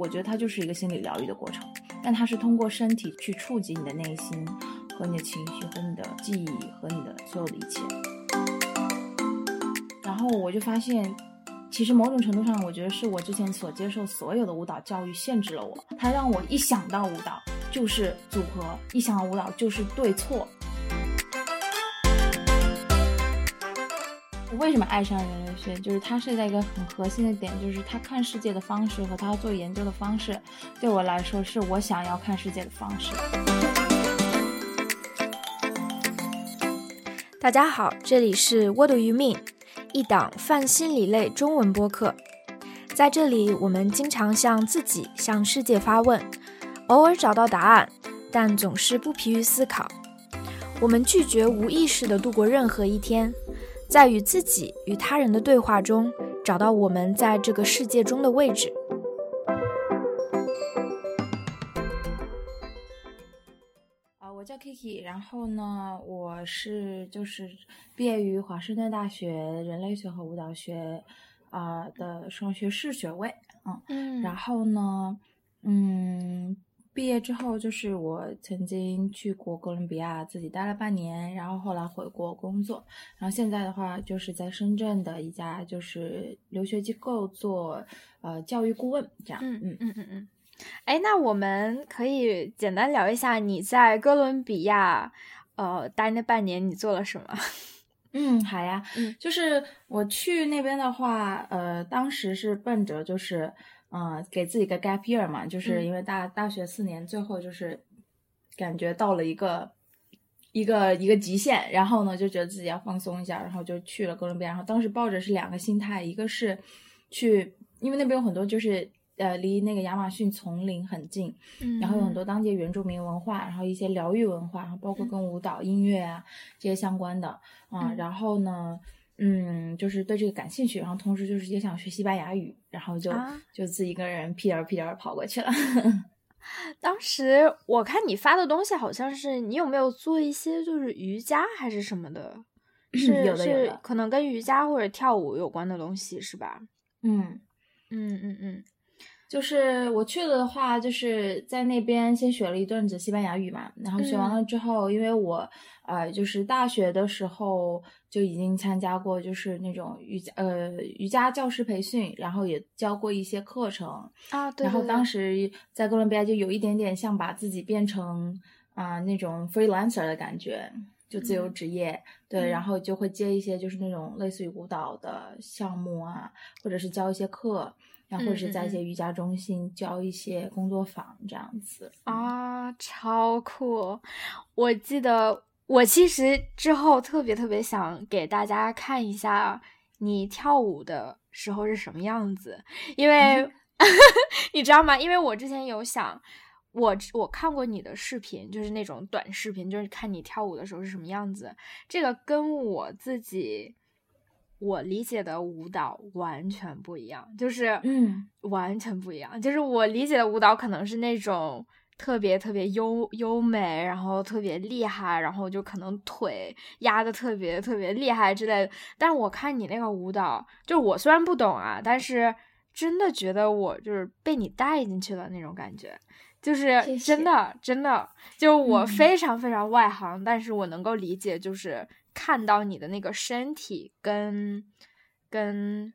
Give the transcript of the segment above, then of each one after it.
我觉得它就是一个心理疗愈的过程，但它是通过身体去触及你的内心和你的情绪和你的记忆和你的所有的一切。然后我就发现，其实某种程度上，我觉得是我之前所接受所有的舞蹈教育限制了我，它让我一想到舞蹈就是组合，一想到舞蹈就是对错。为什么爱上人类学？就是它是在一个很核心的点，就是他看世界的方式和他做研究的方式，对我来说是我想要看世界的方式。大家好，这里是 What Do You Mean，一档泛心理类中文播客。在这里，我们经常向自己、向世界发问，偶尔找到答案，但总是不疲于思考。我们拒绝无意识的度过任何一天。在与自己与他人的对话中，找到我们在这个世界中的位置。啊，我叫 Kiki，然后呢，我是就是毕业于华盛顿大学人类学和舞蹈学啊的双学士学位，嗯嗯，然后呢，嗯。毕业之后，就是我曾经去过哥伦比亚，自己待了半年，然后后来回国工作，然后现在的话，就是在深圳的一家就是留学机构做呃教育顾问，这样。嗯嗯嗯嗯嗯。哎，那我们可以简单聊一下你在哥伦比亚呃待那半年你做了什么？嗯，好呀。嗯，就是我去那边的话，呃，当时是奔着就是。嗯，给自己个 gap year 嘛，就是因为大大学四年最后就是感觉到了一个一个一个极限，然后呢就觉得自己要放松一下，然后就去了哥伦比亚。然后当时抱着是两个心态，一个是去，因为那边有很多就是呃离那个亚马逊丛林很近，然后有很多当地原住民文化，然后一些疗愈文化，然后包括跟舞蹈、音乐啊这些相关的啊，然后呢。嗯，就是对这个感兴趣，然后同时就是也想学西班牙语，然后就就自己一个人屁颠儿屁颠儿跑过去了。当时我看你发的东西，好像是你有没有做一些就是瑜伽还是什么的？是有的，是可能跟瑜伽或者跳舞有关的东西，是吧？嗯嗯嗯嗯。就是我去了的话，就是在那边先学了一阵子西班牙语嘛，然后学完了之后，因为我呃就是大学的时候就已经参加过就是那种瑜伽呃瑜伽教师培训，然后也教过一些课程啊，对。然后当时在哥伦比亚就有一点点像把自己变成啊那种 freelancer 的感觉，就自由职业，对，然后就会接一些就是那种类似于舞蹈的项目啊，或者是教一些课。然后或者是在一些瑜伽中心教一些工作坊这样子啊，超酷！我记得我其实之后特别特别想给大家看一下你跳舞的时候是什么样子，因为 你知道吗？因为我之前有想，我我看过你的视频，就是那种短视频，就是看你跳舞的时候是什么样子。这个跟我自己。我理解的舞蹈完全不一样，就是嗯，完全不一样。就是我理解的舞蹈可能是那种特别特别优优美，然后特别厉害，然后就可能腿压的特别特别厉害之类的。但是我看你那个舞蹈，就是我虽然不懂啊，但是真的觉得我就是被你带进去了那种感觉，就是真的真的，就我非常非常外行，但是我能够理解，就是。看到你的那个身体跟跟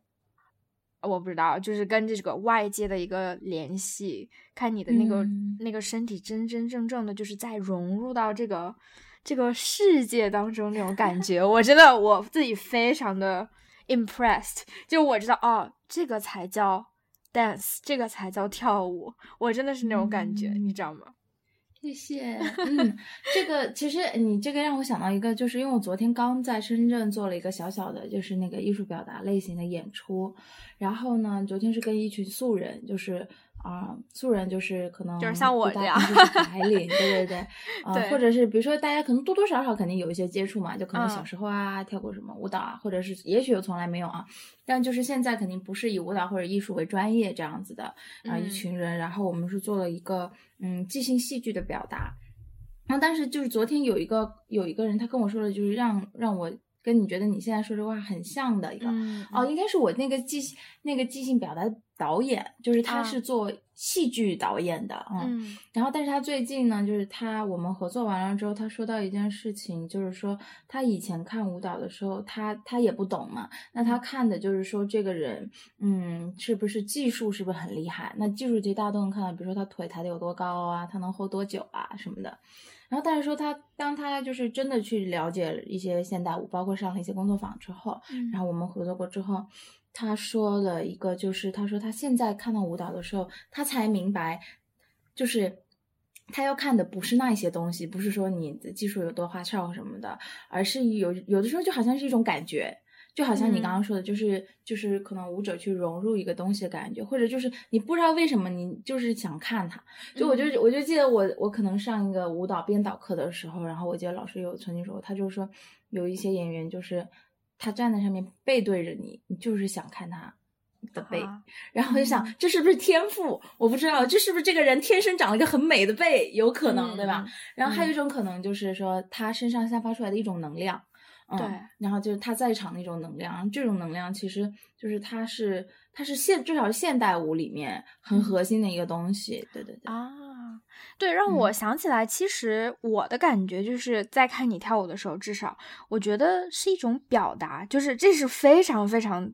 我不知道，就是跟这个外界的一个联系，看你的那个那个身体真真正正的就是在融入到这个这个世界当中那种感觉，我真的我自己非常的 impressed，就我知道哦，这个才叫 dance，这个才叫跳舞，我真的是那种感觉，你知道吗？谢谢。嗯，这个其实你这个让我想到一个，就是因为我昨天刚在深圳做了一个小小的，就是那个艺术表达类型的演出，然后呢，昨天是跟一群素人，就是。啊，素人就是可能就是像我这样，白 领，对对对，啊，或者是比如说大家可能多多少少肯定有一些接触嘛，就可能小时候啊跳过什么舞蹈啊，或者是也许又从来没有啊，但就是现在肯定不是以舞蹈或者艺术为专业这样子的啊一群人，然后我们是做了一个嗯即兴戏剧的表达，然后但是就是昨天有一个有一个人他跟我说了就是让让我跟你觉得你现在说这话很像的一个哦，应该是我那个即那个即兴表达。导演，就是他是做戏剧导演的嗯，然后但是他最近呢，就是他我们合作完了之后，他说到一件事情，就是说他以前看舞蹈的时候，他他也不懂嘛，那他看的就是说这个人，嗯，是不是技术是不是很厉害？那技术其实大家都能看到，比如说他腿抬得有多高啊，他能 hold 多久啊什么的。然后但是说他当他就是真的去了解一些现代舞，包括上了一些工作坊之后，然后我们合作过之后。他说了一个，就是他说他现在看到舞蹈的时候，他才明白，就是他要看的不是那些东西，不是说你的技术有多花哨什么的，而是有有的时候就好像是一种感觉，就好像你刚刚说的，就是就是可能舞者去融入一个东西的感觉，或者就是你不知道为什么你就是想看它，就我就我就记得我我可能上一个舞蹈编导课的时候，然后我记得老师有曾经说，他就说有一些演员就是。他站在上面背对着你，你就是想看他的背，然后我就想这是不是天赋？我不知道这是不是这个人天生长了一个很美的背，有可能对吧？然后还有一种可能就是说他身上散发出来的一种能量，嗯，然后就是他在场的一种能量，这种能量其实就是他是他是现至少是现代舞里面很核心的一个东西，对对对啊。对，让我想起来，其实我的感觉就是在看你跳舞的时候，至少我觉得是一种表达，就是这是非常非常，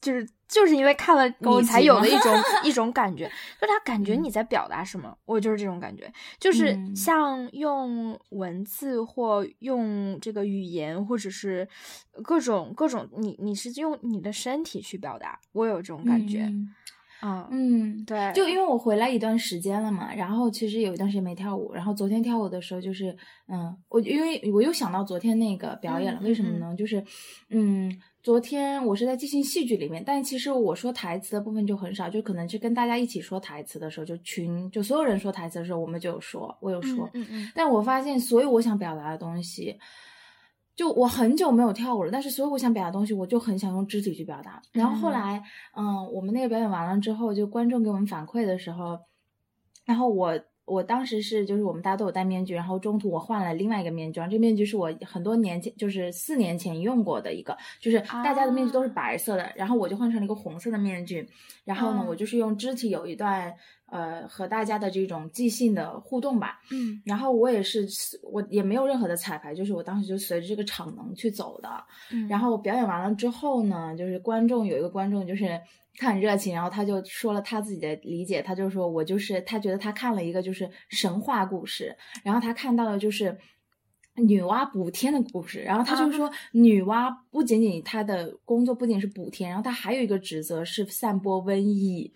就是就是因为看了你才有的一种 一种感觉，就他感觉你在表达什么，我就是这种感觉，就是像用文字或用这个语言，或者是各种各种，你你是用你的身体去表达，我有这种感觉。啊，嗯，对，就因为我回来一段时间了嘛，然后其实有一段时间没跳舞，然后昨天跳舞的时候就是，嗯，我因为我又想到昨天那个表演了，为什么呢？就是，嗯，昨天我是在即兴戏剧里面，但其实我说台词的部分就很少，就可能是跟大家一起说台词的时候，就群就所有人说台词的时候，我们就有说，我有说，嗯嗯，但我发现所有我想表达的东西。就我很久没有跳舞了，但是所有我想表达东西，我就很想用肢体去表达。然后后来，嗯，我们那个表演完了之后，就观众给我们反馈的时候，然后我我当时是就是我们大家都有戴面具，然后中途我换了另外一个面具，这个面具是我很多年前就是四年前用过的一个，就是大家的面具都是白色的，然后我就换成了一个红色的面具，然后呢，我就是用肢体有一段。呃，和大家的这种即兴的互动吧，嗯，然后我也是，我也没有任何的彩排，就是我当时就随着这个场能去走的，嗯，然后表演完了之后呢，就是观众有一个观众就是他很热情，然后他就说了他自己的理解，他就说我就是他觉得他看了一个就是神话故事，然后他看到的就是。女娲补天的故事，然后他就说，女娲不仅仅她的工作不仅是补天，然后她还有一个职责是散播瘟疫，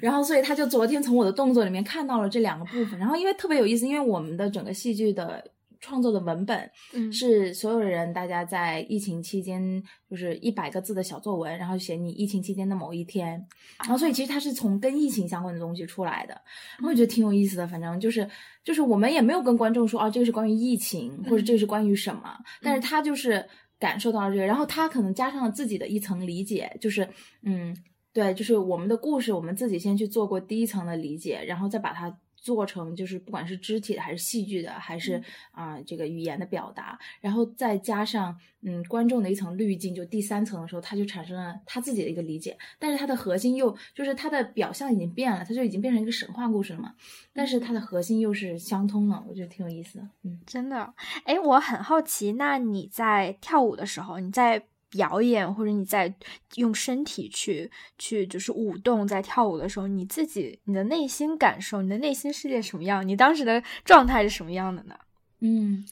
然后所以他就昨天从我的动作里面看到了这两个部分，然后因为特别有意思，因为我们的整个戏剧的。创作的文本是所有人大家在疫情期间就是一百个字的小作文，然后写你疫情期间的某一天，然后所以其实它是从跟疫情相关的东西出来的，然后我觉得挺有意思的。反正就是就是我们也没有跟观众说啊，这个是关于疫情或者这个是关于什么，但是他就是感受到了这个，然后他可能加上了自己的一层理解，就是嗯，对，就是我们的故事，我们自己先去做过第一层的理解，然后再把它。做成就是不管是肢体的还是戏剧的还是啊这个语言的表达，然后再加上嗯观众的一层滤镜，就第三层的时候，他就产生了他自己的一个理解，但是它的核心又就是它的表象已经变了，它就已经变成一个神话故事了嘛，但是它的核心又是相通的，我觉得挺有意思的。嗯，真的，哎，我很好奇，那你在跳舞的时候，你在。表演或者你在用身体去去就是舞动，在跳舞的时候，你自己你的内心感受，你的内心世界什么样？你当时的状态是什么样的呢？嗯，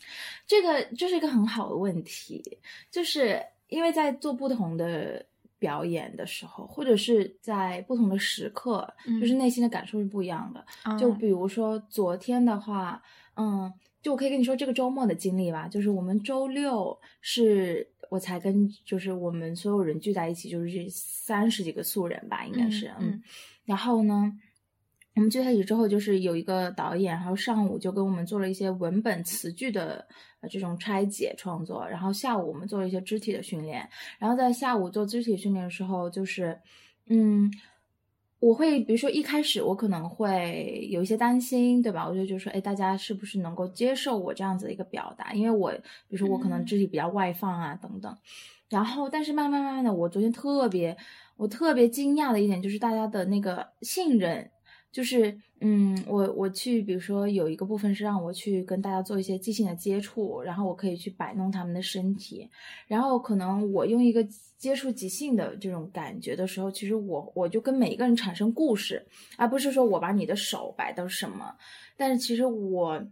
这个就是一个很好的问题，就是因为在做不同的表演的时候，或者是在不同的时刻，就是内心的感受是不一样的。就比如说昨天的话，嗯，就我可以跟你说这个周末的经历吧，就是我们周六是。我才跟就是我们所有人聚在一起，就是这三十几个素人吧，应该是嗯。然后呢，我们聚在一起之后，就是有一个导演，然后上午就跟我们做了一些文本词句的这种拆解创作，然后下午我们做了一些肢体的训练。然后在下午做肢体训练的时候，就是嗯。我会，比如说一开始我可能会有一些担心，对吧？我就觉得说，哎，大家是不是能够接受我这样子的一个表达？因为我，比如说我可能肢体比较外放啊，等等。然后但是慢慢慢慢的，我昨天特别我特别惊讶的一点就是大家的那个信任。就是，嗯，我我去，比如说有一个部分是让我去跟大家做一些即兴的接触，然后我可以去摆弄他们的身体，然后可能我用一个接触即兴的这种感觉的时候，其实我我就跟每一个人产生故事，而不是说我把你的手摆到什么，但是其实我。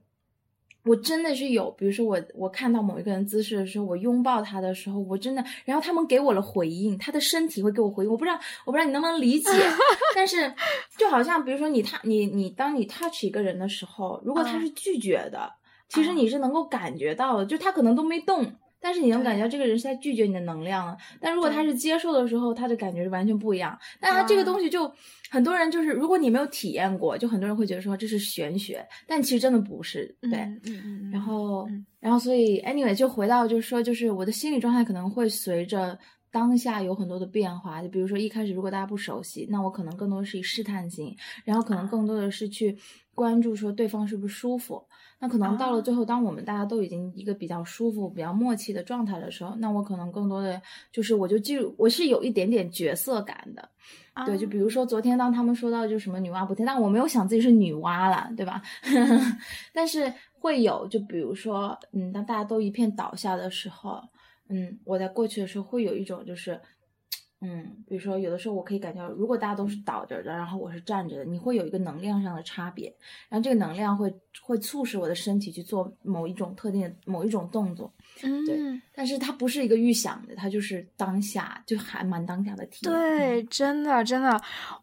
我真的是有，比如说我我看到某一个人姿势的时候，我拥抱他的时候，我真的，然后他们给我了回应，他的身体会给我回应，我不知道我不知道你能不能理解，但是就好像比如说你他你你当你 touch 一个人的时候，如果他是拒绝的，其实你是能够感觉到的，就他可能都没动。但是你能感觉到这个人是在拒绝你的能量了，但如果他是接受的时候，他的感觉是完全不一样。但他这个东西就很多人就是，如果你没有体验过，就很多人会觉得说这是玄学，但其实真的不是。对，嗯嗯。然后，然后所以，anyway，就回到就是说，就是我的心理状态可能会随着当下有很多的变化。就比如说一开始如果大家不熟悉，那我可能更多的是以试探性，然后可能更多的是去关注说对方是不是舒服。那可能到了最后，当我们大家都已经一个比较舒服、比较默契的状态的时候，那我可能更多的就是，我就记住我是有一点点角色感的，对，就比如说昨天当他们说到就什么女娲补天，但我没有想自己是女娲了，对吧？但是会有，就比如说，嗯，当大家都一片倒下的时候，嗯，我在过去的时候会有一种就是。嗯，比如说有的时候我可以感觉，如果大家都是倒着的，然后我是站着的，你会有一个能量上的差别，然后这个能量会会促使我的身体去做某一种特定的某一种动作，嗯，对，但是它不是一个预想的，它就是当下就还蛮当下的体验。对，真的真的，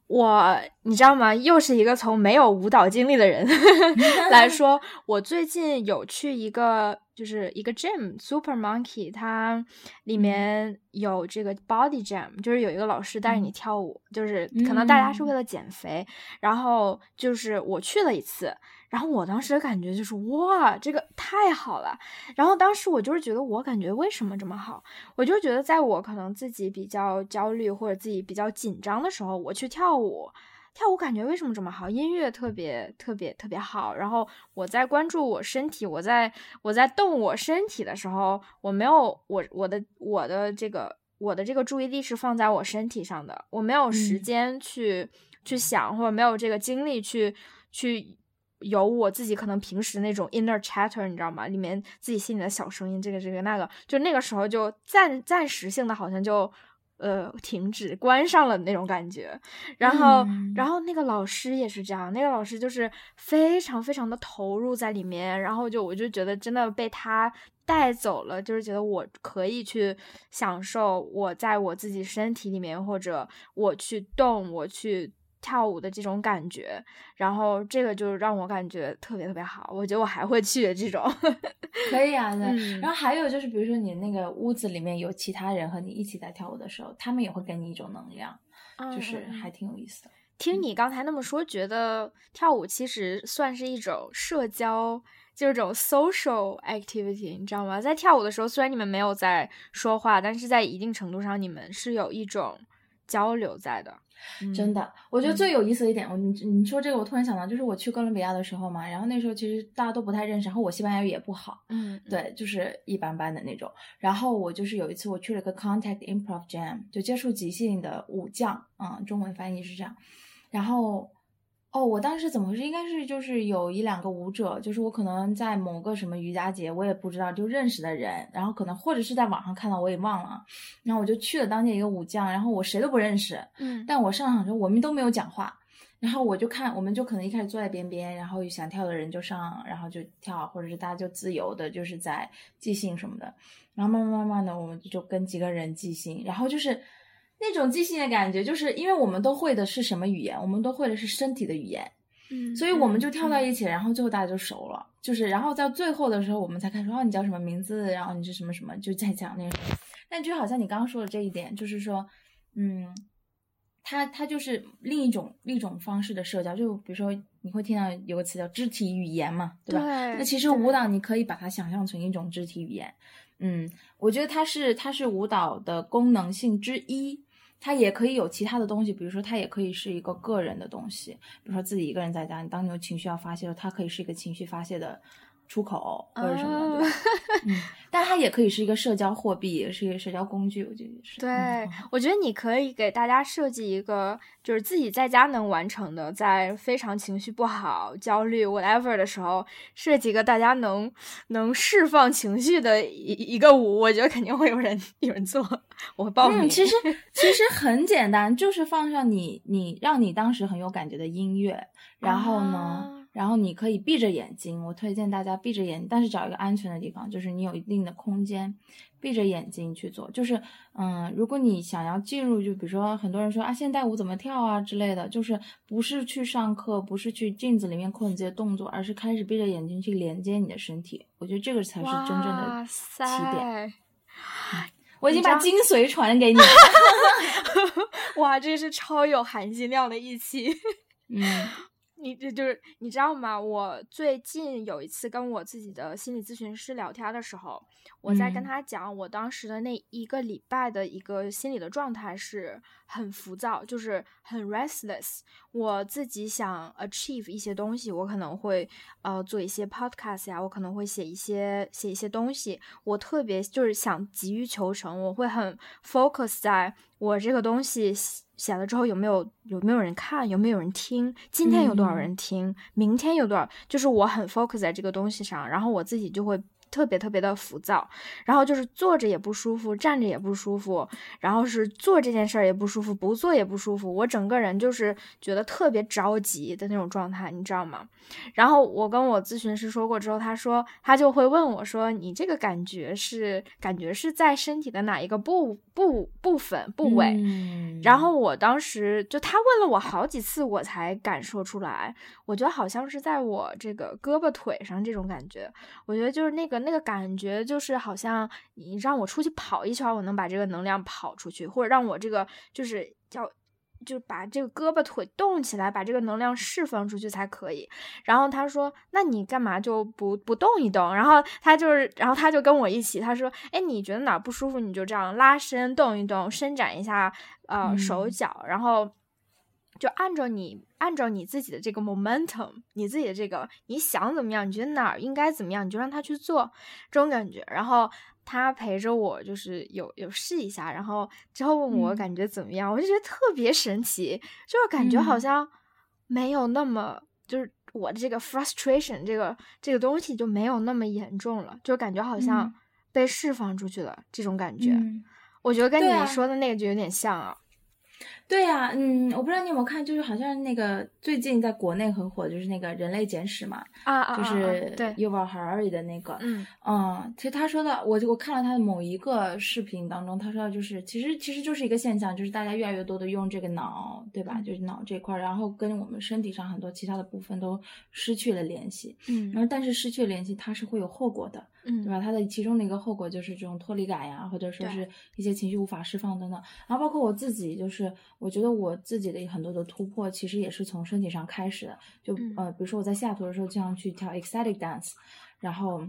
我你知道吗？又是一个从没有舞蹈经历的人 来说，我最近有去一个。就是一个 gym Super Monkey，它里面有这个 Body Jam，就是有一个老师带着你跳舞，就是可能大家是为了减肥。然后就是我去了一次，然后我当时的感觉就是哇，这个太好了。然后当时我就是觉得，我感觉为什么这么好？我就觉得，在我可能自己比较焦虑或者自己比较紧张的时候，我去跳舞。跳舞感觉为什么这么好？音乐特别特别特别好。然后我在关注我身体，我在我在动我身体的时候，我没有我我的我的这个我的这个注意力是放在我身体上的，我没有时间去去想，或者没有这个精力去去有我自己可能平时那种 inner chatter，你知道吗？里面自己心里的小声音，这个这个那个，就那个时候就暂暂时性的，好像就。呃，停止关上了那种感觉，然后，然后那个老师也是这样，那个老师就是非常非常的投入在里面，然后就我就觉得真的被他带走了，就是觉得我可以去享受我在我自己身体里面，或者我去动，我去。跳舞的这种感觉，然后这个就让我感觉特别特别好，我觉得我还会去这种，可以啊。然后还有就是，比如说你那个屋子里面有其他人和你一起在跳舞的时候，他们也会给你一种能量，就是还挺有意思的。听你刚才那么说，觉得跳舞其实算是一种社交，就是这种 social activity，你知道吗？在跳舞的时候，虽然你们没有在说话，但是在一定程度上，你们是有一种交流在的。真的，我觉得最有意思的一点，我你你说这个，我突然想到，就是我去哥伦比亚的时候嘛，然后那时候其实大家都不太认识，然后我西班牙语也不好，嗯，对，就是一般般的那种。然后我就是有一次我去了个 Contact Improv Jam，就接触即兴的武将，嗯，中文翻译是这样，然后。哦，我当时怎么回事？应该是就是有一两个舞者，就是我可能在某个什么瑜伽节，我也不知道就认识的人，然后可能或者是在网上看到，我也忘了。然后我就去了当地一个舞将，然后我谁都不认识，嗯，但我上场时候我们都没有讲话，然后我就看，我们就可能一开始坐在边边，然后想跳的人就上，然后就跳，或者是大家就自由的，就是在即兴什么的，然后慢慢慢慢的，我们就跟几个人即兴，然后就是。那种即兴的感觉，就是因为我们都会的是什么语言？我们都会的是身体的语言，嗯，所以我们就跳到一起，然后最后大家就熟了。就是，然后到最后的时候，我们才开始说，哦，你叫什么名字？然后你是什么什么？就在讲那种。但就好像你刚刚说的这一点，就是说，嗯，它它就是另一种另一种方式的社交。就比如说，你会听到有个词叫肢体语言嘛，对吧？那其实舞蹈你可以把它想象成一种肢体语言。嗯，我觉得它是它是舞蹈的功能性之一。它也可以有其他的东西，比如说它也可以是一个个人的东西，比如说自己一个人在家，你当你有情绪要发泄的时候，它可以是一个情绪发泄的出口或者什么的，但它也可以是一个社交货币，也是一个社交工具，我觉得是。对，我觉得你可以给大家设计一个，就是自己在家能完成的，在非常情绪不好、焦虑 whatever 的时候，设计一个大家能能释放情绪的一一个舞，我觉得肯定会有人有人做，我会报名。其实 其实很简单，就是放上你你让你当时很有感觉的音乐，然后呢。然后你可以闭着眼睛，我推荐大家闭着眼，但是找一个安全的地方，就是你有一定的空间，闭着眼睛去做。就是，嗯，如果你想要进入，就比如说很多人说啊，现代舞怎么跳啊之类的，就是不是去上课，不是去镜子里面控制这些动作，而是开始闭着眼睛去连接你的身体。我觉得这个才是真正的起点。我已经把精髓传给你了。哇，这是超有含金量的一期。嗯。你这就是你知道吗？我最近有一次跟我自己的心理咨询师聊天的时候，我在跟他讲我当时的那一个礼拜的一个心理的状态是很浮躁，就是很 restless。我自己想 achieve 一些东西，我可能会呃做一些 podcast 呀，我可能会写一些写一些东西。我特别就是想急于求成，我会很 focus 在我这个东西。写了之后有没有有没有人看有没有人听？今天有多少人听？明天有多少？就是我很 focus 在这个东西上，然后我自己就会。特别特别的浮躁，然后就是坐着也不舒服，站着也不舒服，然后是做这件事儿也不舒服，不做也不舒服，我整个人就是觉得特别着急的那种状态，你知道吗？然后我跟我咨询师说过之后，他说他就会问我说：“你这个感觉是感觉是在身体的哪一个部部部分部位？”然后我当时就他问了我好几次，我才感受出来，我觉得好像是在我这个胳膊腿上这种感觉，我觉得就是那个。那个感觉就是好像你让我出去跑一圈，我能把这个能量跑出去，或者让我这个就是叫就把这个胳膊腿动起来，把这个能量释放出去才可以。然后他说：“那你干嘛就不不动一动？”然后他就是，然后他就跟我一起，他说：“哎，你觉得哪不舒服，你就这样拉伸动一动，伸展一下呃手脚，然后。”就按照你按照你自己的这个 momentum，你自己的这个你想怎么样，你觉得哪儿应该怎么样，你就让他去做这种感觉。然后他陪着我，就是有有试一下，然后之后问我感觉怎么样，我就觉得特别神奇，就是感觉好像没有那么，就是我的这个 frustration 这个这个东西就没有那么严重了，就感觉好像被释放出去了这种感觉。我觉得跟你说的那个就有点像啊。对呀，嗯，我不知道你有没有看，就是好像那个最近在国内很火，就是那个《人类简史》嘛，啊啊，就是对 Yuval Harari 的那个，嗯嗯，其实他说的，我我看了他的某一个视频当中，他说的就是，其实其实就是一个现象，就是大家越来越多的用这个脑，对吧？就是脑这块，然后跟我们身体上很多其他的部分都失去了联系，嗯，然后但是失去联系，它是会有后果的。嗯，对吧？它的其中的一个后果就是这种脱离感呀，或者说是一些情绪无法释放等等。然后包括我自己，就是我觉得我自己的很多的突破，其实也是从身体上开始的。就呃，比如说我在西雅图的时候，经常去跳 ecstatic dance，然后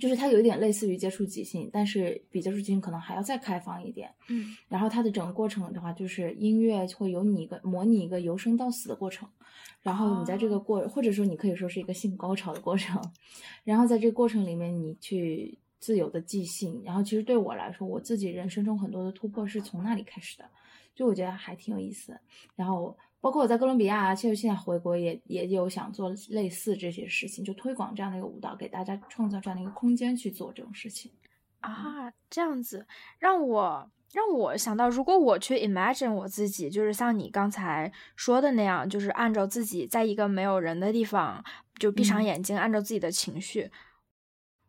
就是它有一点类似于接触即兴，但是比接触即兴可能还要再开放一点。嗯，然后它的整个过程的话，就是音乐会有你一个模拟一个由生到死的过程。然后你在这个过，或者说你可以说是一个性高潮的过程，然后在这个过程里面，你去自由的即兴。然后其实对我来说，我自己人生中很多的突破是从那里开始的，就我觉得还挺有意思。然后包括我在哥伦比亚，其实现在回国也也有想做类似这些事情，就推广这样的一个舞蹈，给大家创造这样的一个空间去做这种事情啊，这样子让我。让我想到，如果我去 imagine 我自己，就是像你刚才说的那样，就是按照自己在一个没有人的地方，就闭上眼睛，按照自己的情绪，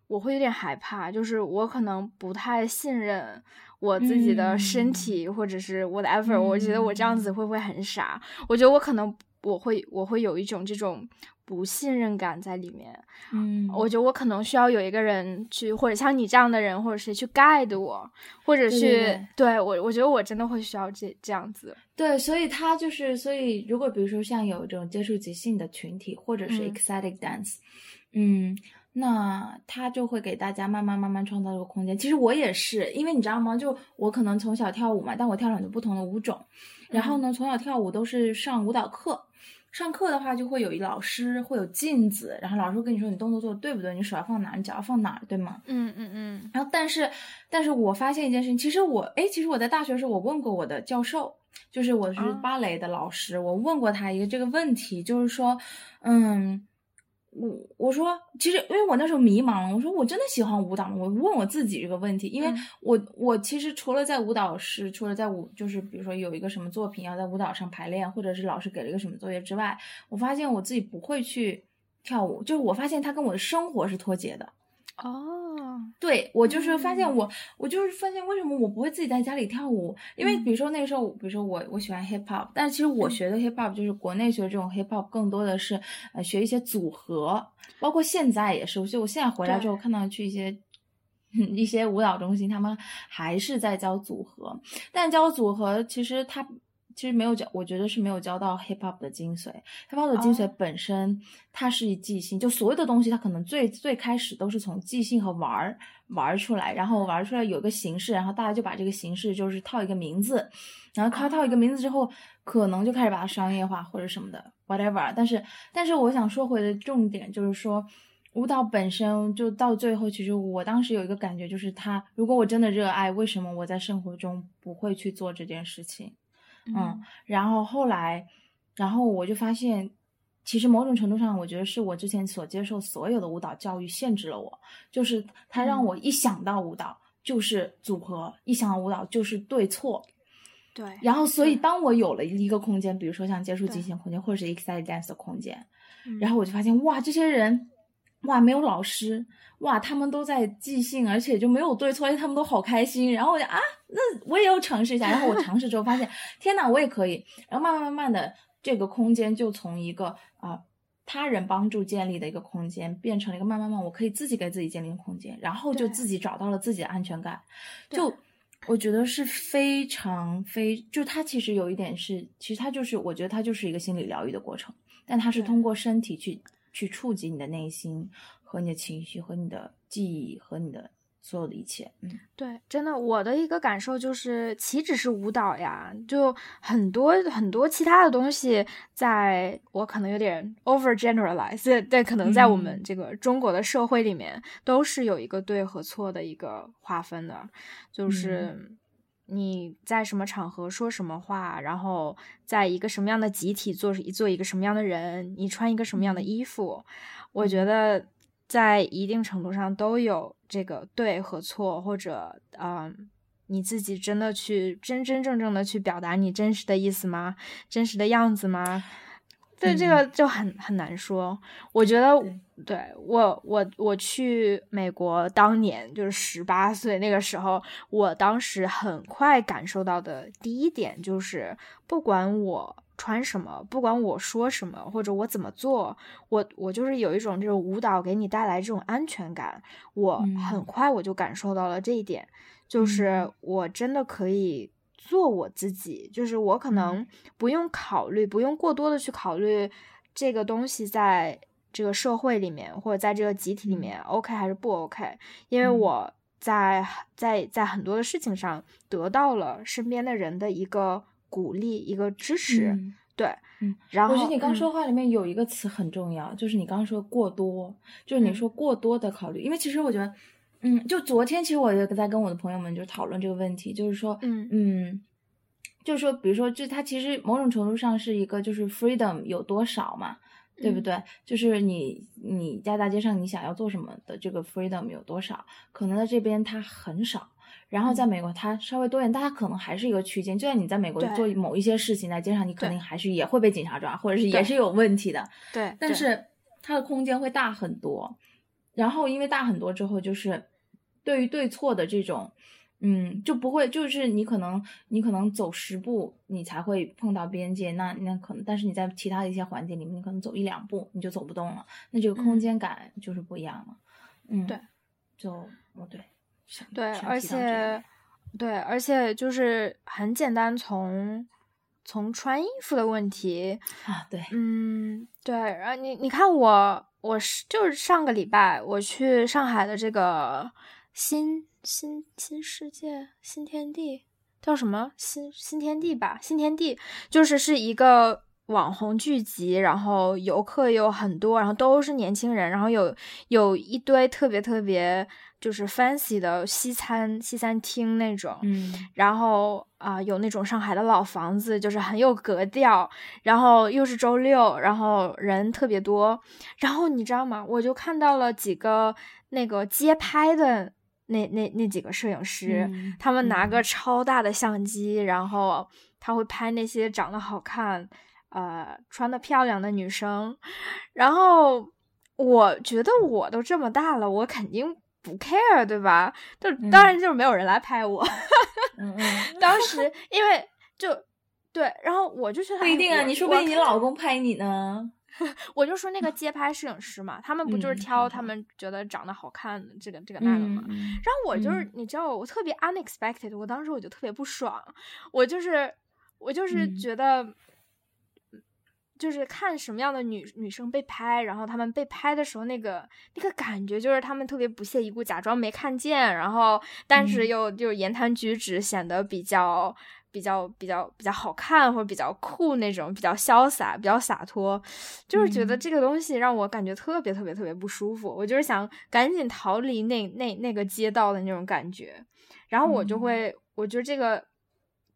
我会有点害怕，就是我可能不太信任我自己的身体，或者是 whatever。我觉得我这样子会不会很傻？我觉得我可能我会我会有一种这种。不信任感在里面，嗯，我觉得我可能需要有一个人去，或者像你这样的人，或者谁去 guide 我，或者去对我，我觉得我真的会需要这这样子。对，所以他就是，所以如果比如说像有这种接触即兴的群体，或者是 ecstatic dance，嗯，那他就会给大家慢慢慢慢创造这个空间。其实我也是，因为你知道吗？就我可能从小跳舞嘛，但我跳了很多不同的舞种，然后呢，从小跳舞都是上舞蹈课。上课的话就会有一老师，会有镜子，然后老师会跟你说你动作做的对不对，你手要放哪，你脚要放哪，对吗？嗯嗯嗯。然后但是但是我发现一件事情，其实我哎，其实我在大学的时候我问过我的教授，就是我是芭蕾的老师，我问过他一个这个问题，就是说，嗯。我我说，其实因为我那时候迷茫了，我说我真的喜欢舞蹈吗？我问我自己这个问题，因为我我其实除了在舞蹈室，除了在舞，就是比如说有一个什么作品要在舞蹈上排练，或者是老师给了一个什么作业之外，我发现我自己不会去跳舞，就是我发现它跟我的生活是脱节的。哦，对我就是发现我，我就是发现为什么我不会自己在家里跳舞？因为比如说那个时候，比如说我我喜欢 hip hop，但是其实我学的 hip hop 就是国内学的这种 hip hop，更多的是呃学一些组合，包括现在也是，就我现在回来之后看到去一些 一些舞蹈中心，他们还是在教组合，但教组合其实他。其实没有教，我觉得是没有教到 hip hop 的精髓。hip hop 的精髓本身，它是即兴，就所有的东西，它可能最最开始都是从即兴和玩儿玩出来，然后玩出来有个形式，然后大家就把这个形式就是套一个名字，然后套套一个名字之后，可能就开始把它商业化或者什么的 whatever。但是，但是我想说回的重点就是说，舞蹈本身就到最后，其实我当时有一个感觉，就是它，如果我真的热爱，为什么我在生活中不会去做这件事情？嗯，然后后来，然后我就发现，其实某种程度上，我觉得是我之前所接受所有的舞蹈教育限制了我，就是它让我一想到舞蹈就是组合，一想到舞蹈就是对错。对。然后，所以当我有了一个空间，比如说像接触极限空间，或者是 excited dance 的空间，然后我就发现，哇，这些人，哇，没有老师。哇，他们都在即兴，而且就没有对错，而 且他们都好开心。然后我就啊，那我也要尝试一下。然后我尝试之后发现，天呐，我也可以。然后慢慢慢慢的，这个空间就从一个啊他人帮助建立的一个空间，变成了一个慢慢慢，我可以自己给自己建立空间，然后就自己找到了自己的安全感。就我觉得是非常非，就它其实有一点是，其实它就是，我觉得它就是一个心理疗愈的过程，但它是通过身体去去触及你的内心。和你的情绪，和你的记忆，和你的所有的一切，嗯，对，真的，我的一个感受就是，岂止是舞蹈呀，就很多很多其他的东西，在我可能有点 over generalize，但可能在我们这个中国的社会里面，都是有一个对和错的一个划分的，就是你在什么场合说什么话，然后在一个什么样的集体做做一个什么样的人，你穿一个什么样的衣服，我觉得。在一定程度上都有这个对和错，或者嗯，你自己真的去真真正正的去表达你真实的意思吗？真实的样子吗？对这个就很很难说。我觉得，对我我我去美国当年就是十八岁那个时候，我当时很快感受到的第一点就是，不管我。穿什么，不管我说什么或者我怎么做，我我就是有一种这种舞蹈给你带来这种安全感。我很快我就感受到了这一点，就是我真的可以做我自己，就是我可能不用考虑，不用过多的去考虑这个东西在这个社会里面或者在这个集体里面 OK 还是不 OK，因为我在在在很多的事情上得到了身边的人的一个。鼓励一个支持，对，嗯，然后我觉得你刚说。话里面有一个词很重要，就是你刚刚说过多，就是你说过多的考虑，因为其实我觉得，嗯，就昨天其实我也在跟我的朋友们就讨论这个问题，就是说，嗯。嗯，就是说，比如说，就它其实某种程度上是一个就是 freedom 有多少嘛，对不对？就是你你在大街上你想要做什么的这个 freedom 有多少，可能在这边它很少。然后在美国，它稍微多一点，但它可能还是一个区间。就算你在美国做某一些事情，在街上，你肯定还是也会被警察抓，或者是也是有问题的。对，但是它的空间会大很多。然后因为大很多之后，就是对于对错的这种，嗯，就不会，就是你可能你可能走十步，你才会碰到边界，那那可能，但是你在其他的一些环节里面，你可能走一两步你就走不动了，那这个空间感就是不一样了。嗯，对，就哦对。对，而且，对，而且就是很简单，从从穿衣服的问题啊，对，嗯，对，然后你你看我，我是就是上个礼拜我去上海的这个新新新世界新天地。叫什么？新新天地吧，新天地。就是是一个网红聚集，然后游客有很多，然后都是年轻人，然后有有一堆特别特别就是 fancy 的西餐西餐厅那种，嗯，然后啊有那种上海的老房子，就是很有格调，然后又是周六，然后人特别多，然后你知道吗？我就看到了几个那个街拍的那那那几个摄影师，他们拿个超大的相机，然后他会拍那些长得好看。呃，穿的漂亮的女生，然后我觉得我都这么大了，我肯定不 care，对吧？就当然就是没有人来拍我。当时因为就对，然后我就觉得不一定啊，你说不定你老公拍你呢。我就说那个街拍摄影师嘛，他们不就是挑他们觉得长得好看的这个这个那个嘛？然后我就是你知道，我特别 unexpected，我当时我就特别不爽，我就是我就是觉得。就是看什么样的女女生被拍，然后他们被拍的时候，那个那个感觉就是他们特别不屑一顾，假装没看见，然后但是又就言谈举止显得比较比较比较比较好看或者比较酷那种，比较潇洒，比较洒脱，就是觉得这个东西让我感觉特别特别特别不舒服，我就是想赶紧逃离那那那个街道的那种感觉，然后我就会，我觉得这个。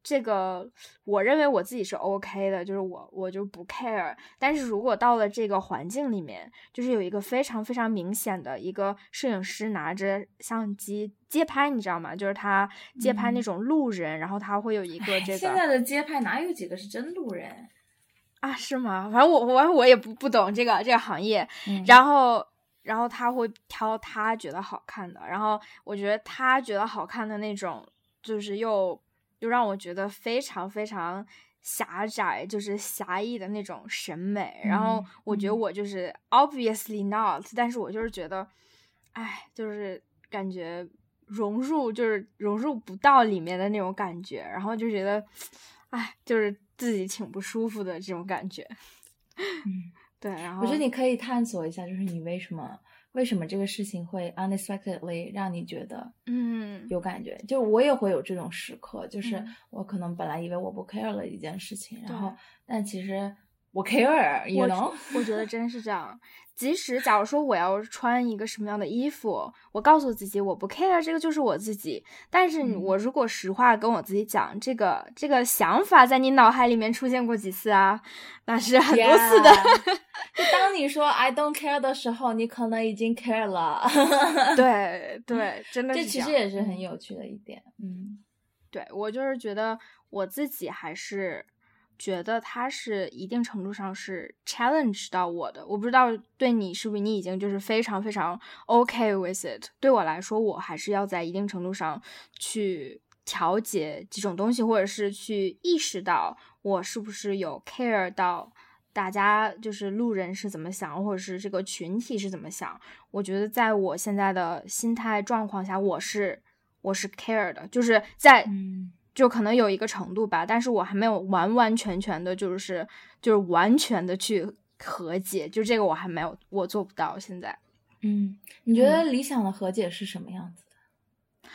这个我认为我自己是 OK 的，就是我我就不 care。但是如果到了这个环境里面，就是有一个非常非常明显的一个摄影师拿着相机街拍，你知道吗？就是他街拍那种路人，然后他会有一个这个。现在的街拍哪有几个是真路人啊？是吗？反正我我我也不不懂这个这个行业。然后然后他会挑他觉得好看的，然后我觉得他觉得好看的那种，就是又。就让我觉得非常非常狭窄，就是狭义的那种审美。然后我觉得我就是 obviously not，但是我就是觉得，哎，就是感觉融入就是融入不到里面的那种感觉。然后就觉得，哎，就是自己挺不舒服的这种感觉。嗯，对。然后我觉得你可以探索一下，就是你为什么。为什么这个事情会 unexpectedly 让你觉得嗯。有感觉？就我也会有这种时刻，就是我可能本来以为我不 care 了一件事情，然后但其实我 care，也能。我觉得真是这样。即使假如说我要穿一个什么样的衣服，我告诉自己我不 care，这个就是我自己。但是我如果实话跟我自己讲，这个这个想法在你脑海里面出现过几次啊？那是很多次的。就当你说 I don't care 的时候，你可能已经 care 了。对对，真的是这其实也是很有趣的一点。嗯，对我就是觉得我自己还是。觉得他是一定程度上是 challenge 到我的，我不知道对你是不是你已经就是非常非常 OK with it。对我来说，我还是要在一定程度上去调节几种东西，或者是去意识到我是不是有 care 到大家就是路人是怎么想，或者是这个群体是怎么想。我觉得在我现在的心态状况下，我是我是 care 的，就是在。就可能有一个程度吧，但是我还没有完完全全的，就是就是完全的去和解，就这个我还没有，我做不到。现在，嗯，你觉得理想的和解是什么样子的？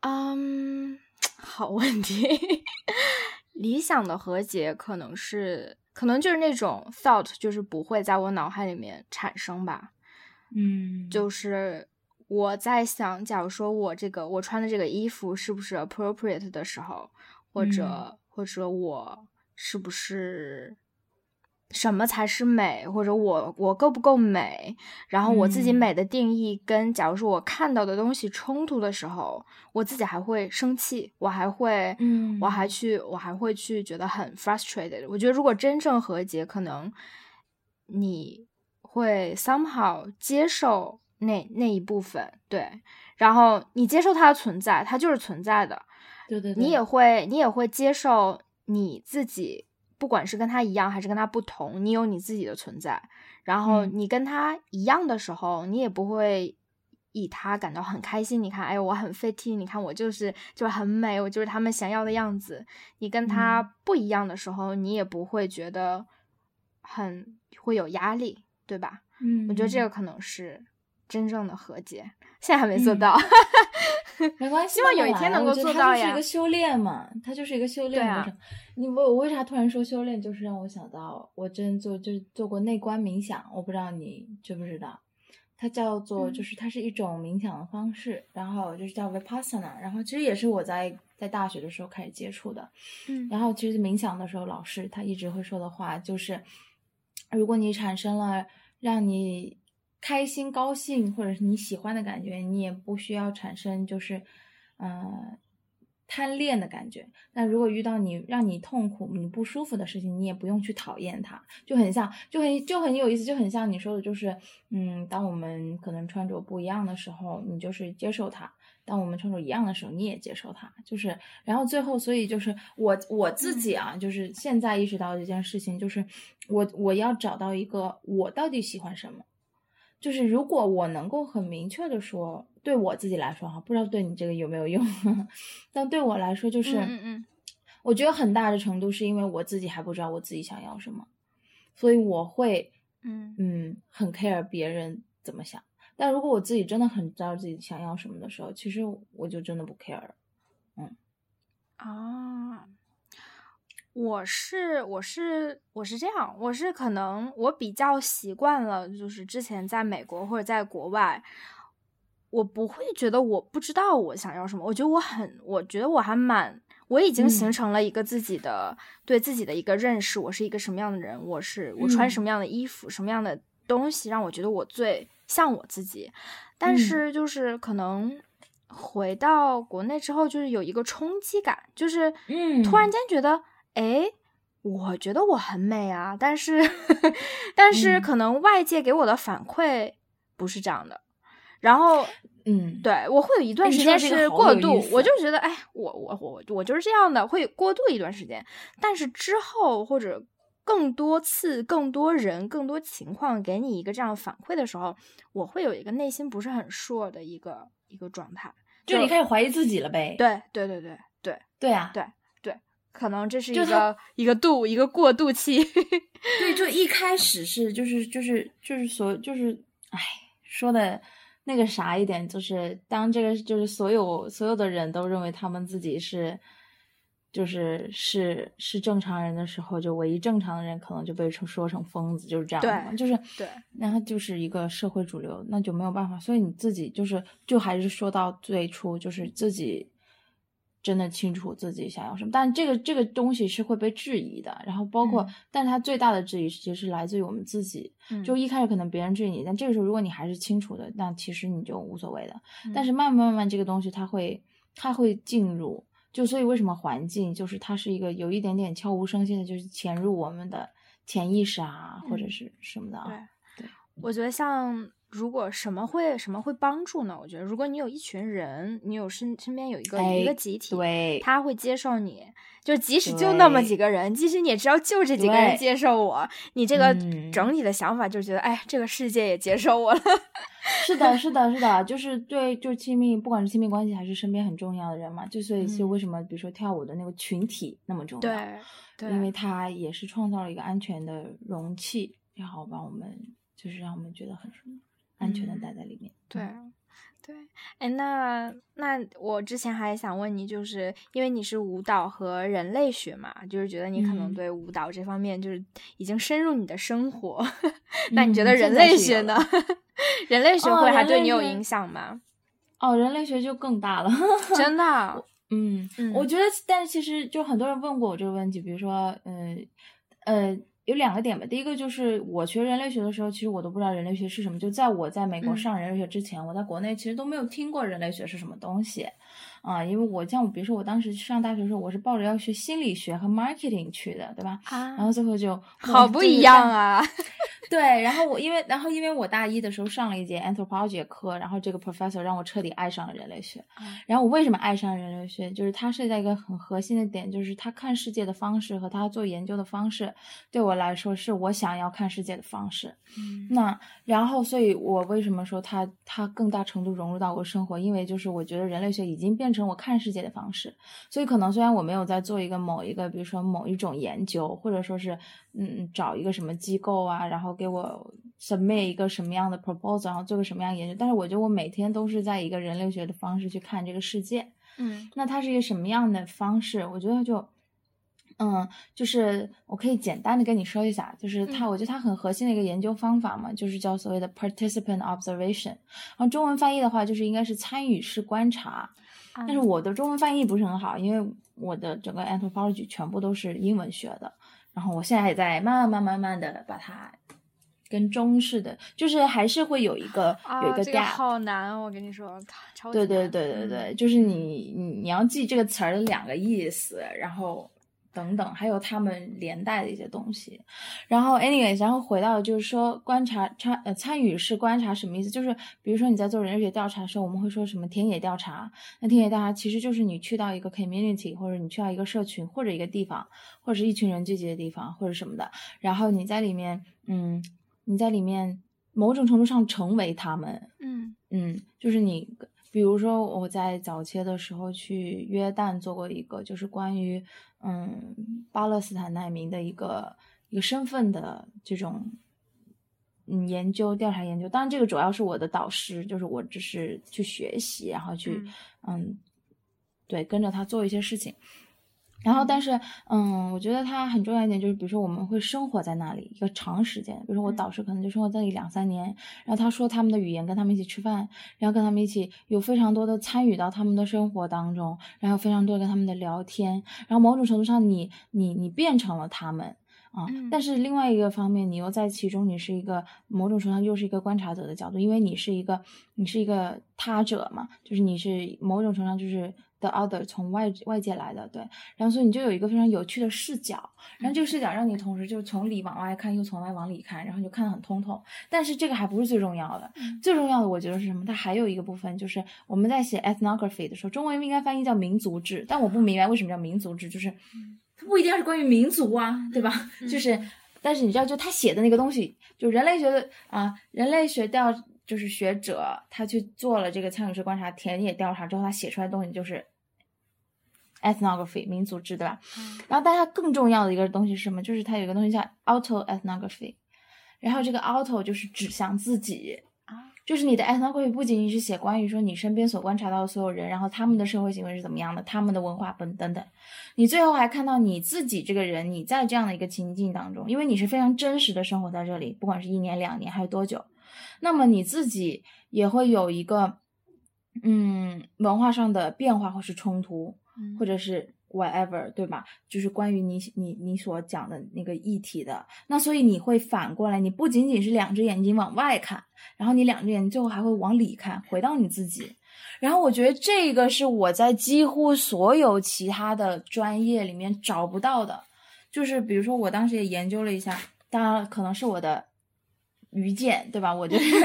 嗯，好问题。理想的和解可能是，可能就是那种 thought，就是不会在我脑海里面产生吧。嗯，就是。我在想，假如说我这个我穿的这个衣服是不是 appropriate 的时候，或者或者我是不是什么才是美，或者我我够不够美，然后我自己美的定义跟假如说我看到的东西冲突的时候，我自己还会生气，我还会，嗯，我还去我还会去觉得很 frustrated。我觉得如果真正和解，可能你会 somehow 接受。那那一部分对，然后你接受它的存在，它就是存在的。对对，你也会你也会接受你自己，不管是跟他一样还是跟他不同，你有你自己的存在。然后你跟他一样的时候，你也不会以他感到很开心。你看，哎呦，我很 fit，你看我就是就是很美，我就是他们想要的样子。你跟他不一样的时候，你也不会觉得很会有压力，对吧？嗯，我觉得这个可能是。真正的和解，现在还没做到。没关系，希望有一天能够做到呀。它就是一个修炼嘛，它就是一个修炼过程。你我我为啥突然说修炼？就是让我想到，我之前做就是做过内观冥想，我不知道你知不知道。它叫做，就是它是一种冥想的方式，然后就是叫 Vipassana，然后其实也是我在在大学的时候开始接触的。嗯，然后其实冥想的时候，老师他一直会说的话就是，如果你产生了让你开心、高兴或者是你喜欢的感觉，你也不需要产生就是，呃。贪恋的感觉，那如果遇到你让你痛苦、你不舒服的事情，你也不用去讨厌它，就很像，就很就很有意思，就很像你说的，就是，嗯，当我们可能穿着不一样的时候，你就是接受它；当我们穿着一样的时候，你也接受它。就是，然后最后，所以就是我我自己啊，就是现在意识到一件事情，就是我我要找到一个我到底喜欢什么。就是如果我能够很明确的说，对我自己来说哈，不知道对你这个有没有用，但对我来说就是，嗯嗯，我觉得很大的程度是因为我自己还不知道我自己想要什么，所以我会，嗯嗯，很 care 别人怎么想。但如果我自己真的很知道自己想要什么的时候，其实我就真的不 care 了，嗯，啊。我是我是我是这样，我是可能我比较习惯了，就是之前在美国或者在国外，我不会觉得我不知道我想要什么。我觉得我很，我觉得我还蛮，我已经形成了一个自己的对自己的一个认识。我是一个什么样的人？我是我穿什么样的衣服，什么样的东西让我觉得我最像我自己？但是就是可能回到国内之后，就是有一个冲击感，就是嗯，突然间觉得。哎，我觉得我很美啊，但是，但是可能外界给我的反馈不是这样的。然后，嗯，对我会有一段时间是过渡，我就觉得，哎，我我我我就是这样的，会过渡一段时间。但是之后或者更多次、更多人、更多情况给你一个这样反馈的时候，我会有一个内心不是很 sure 的一个一个状态，就你开始怀疑自己了呗？对对对对对对啊，对。可能这是一个一个度一个过渡期，对，就一开始是就是就是就是所就是哎说的那个啥一点，就是当这个就是所有所有的人都认为他们自己是就是是是正常人的时候，就唯一正常的人可能就被说成疯子，就是这样的，就是对，然后就是一个社会主流，那就没有办法，所以你自己就是就还是说到最初，就是自己。真的清楚自己想要什么，但这个这个东西是会被质疑的。然后包括，但是它最大的质疑其实是来自于我们自己。就一开始可能别人质疑你，但这个时候如果你还是清楚的，那其实你就无所谓的。但是慢慢慢慢这个东西它会它会进入，就所以为什么环境就是它是一个有一点点悄无声息的，就是潜入我们的潜意识啊或者是什么的。对，我觉得像。如果什么会什么会帮助呢？我觉得，如果你有一群人，你有身身边有一个一个集体，对，他会接受你。就即使就那么几个人，即使你知道就这几个人接受我，你这个整体的想法就觉得，哎，这个世界也接受我了。是的，是的，是的，就是对，就亲密，不管是亲密关系还是身边很重要的人嘛，就所以就为什么，比如说跳舞的那个群体那么重要？对，因为它也是创造了一个安全的容器，然后把我们就是让我们觉得很舒服。安全的待在里面。对，对，哎，那那我之前还想问你，就是因为你是舞蹈和人类学嘛，就是觉得你可能对舞蹈这方面就是已经深入你的生活。那你觉得 人类学呢？人类学会还对你有影响吗？哦，人类学就更大了，真的。嗯，我觉得，但是其实就很多人问过我这个问题，比如说，嗯，呃。有两个点吧，第一个就是我学人类学的时候，其实我都不知道人类学是什么。就在我在美国上人类学之前，我在国内其实都没有听过人类学是什么东西。啊，因为我像我，比如说我当时上大学的时候，我是抱着要学心理学和 marketing 去的，对吧？啊，然后最后就好不一样啊。对，然后我因为，然后因为我大一的时候上了一节 anthropology 课，然后这个 professor 让我彻底爱上了人类学。然后我为什么爱上人类学？就是它涉及到一个很核心的点，就是他看世界的方式和他做研究的方式，对我来说是我想要看世界的方式。嗯，那然后，所以我为什么说他他更大程度融入到我生活？因为就是我觉得人类学已经变。成我看世界的方式，所以可能虽然我没有在做一个某一个，比如说某一种研究，或者说是嗯找一个什么机构啊，然后给我 submit 一个什么样的 proposal，然后做个什么样研究。但是我觉得我每天都是在一个人类学的方式去看这个世界。嗯，那它是一个什么样的方式？我觉得就，嗯，就是我可以简单的跟你说一下，就是它，我觉得它很核心的一个研究方法嘛，就是叫所谓的 participant observation。然后中文翻译的话，就是应该是参与式观察。但是我的中文翻译不是很好，因为我的整个 anthropology 全部都是英文学的。然后我现在也在慢慢、慢、慢慢的把它跟中式的，就是还是会有一个有一个 gap。好难，我跟你说，超对对对对对，就是你你你要记这个词儿的两个意思，然后。等等，还有他们连带的一些东西。然后，anyways，然后回到就是说，观察参呃参与式观察什么意思？就是比如说你在做人类学调查的时候，我们会说什么田野调查。那田野调查其实就是你去到一个 community，或者你去到一个社群，或者一个地方，或者是一群人聚集的地方，或者什么的。然后你在里面，嗯，你在里面某种程度上成为他们。嗯嗯，就是你，比如说我在早期的时候去约旦做过一个，就是关于。嗯，巴勒斯坦难民的一个一个身份的这种嗯研究调查研究，当然这个主要是我的导师，就是我只是去学习，然后去嗯对跟着他做一些事情。然后，但是，嗯，我觉得它很重要一点就是，比如说我们会生活在那里一个长时间，比如说我导师可能就生活在那里两三年，然后他说他们的语言，跟他们一起吃饭，然后跟他们一起有非常多的参与到他们的生活当中，然后非常多跟他们的聊天，然后某种程度上你你你变成了他们啊，但是另外一个方面，你又在其中，你是一个某种程度上又是一个观察者的角度，因为你是一个你是一个他者嘛，就是你是某种程度上就是。的 other 从外外界来的，对，然后所以你就有一个非常有趣的视角，然后这个视角让你同时就从里往外看，又从外往里看，然后你就看得很通透。但是这个还不是最重要的，最重要的我觉得是什么？它还有一个部分就是我们在写 ethnography 的时候，中文应该翻译叫民族志，但我不明白为什么叫民族志，就是它不一定是关于民族啊，对吧？就是，但是你知道，就他写的那个东西，就人类学的啊，人类学调。就是学者，他去做了这个参与式观察、田野调查之后，他写出来的东西就是 ethnography 民族志，对吧？然后，但它更重要的一个东西是什么？就是它有一个东西叫 auto ethnography，然后这个 auto 就是指向自己啊，就是你的 ethnography 不仅仅是写关于说你身边所观察到的所有人，然后他们的社会行为是怎么样的，他们的文化等等等，你最后还看到你自己这个人，你在这样的一个情境当中，因为你是非常真实的生活在这里，不管是一年、两年还是多久。那么你自己也会有一个，嗯，文化上的变化或是冲突，或者是 whatever，对吧？就是关于你你你所讲的那个议题的。那所以你会反过来，你不仅仅是两只眼睛往外看，然后你两只眼睛最后还会往里看，回到你自己。然后我觉得这个是我在几乎所有其他的专业里面找不到的，就是比如说我当时也研究了一下，当然可能是我的。愚见，对吧？我就是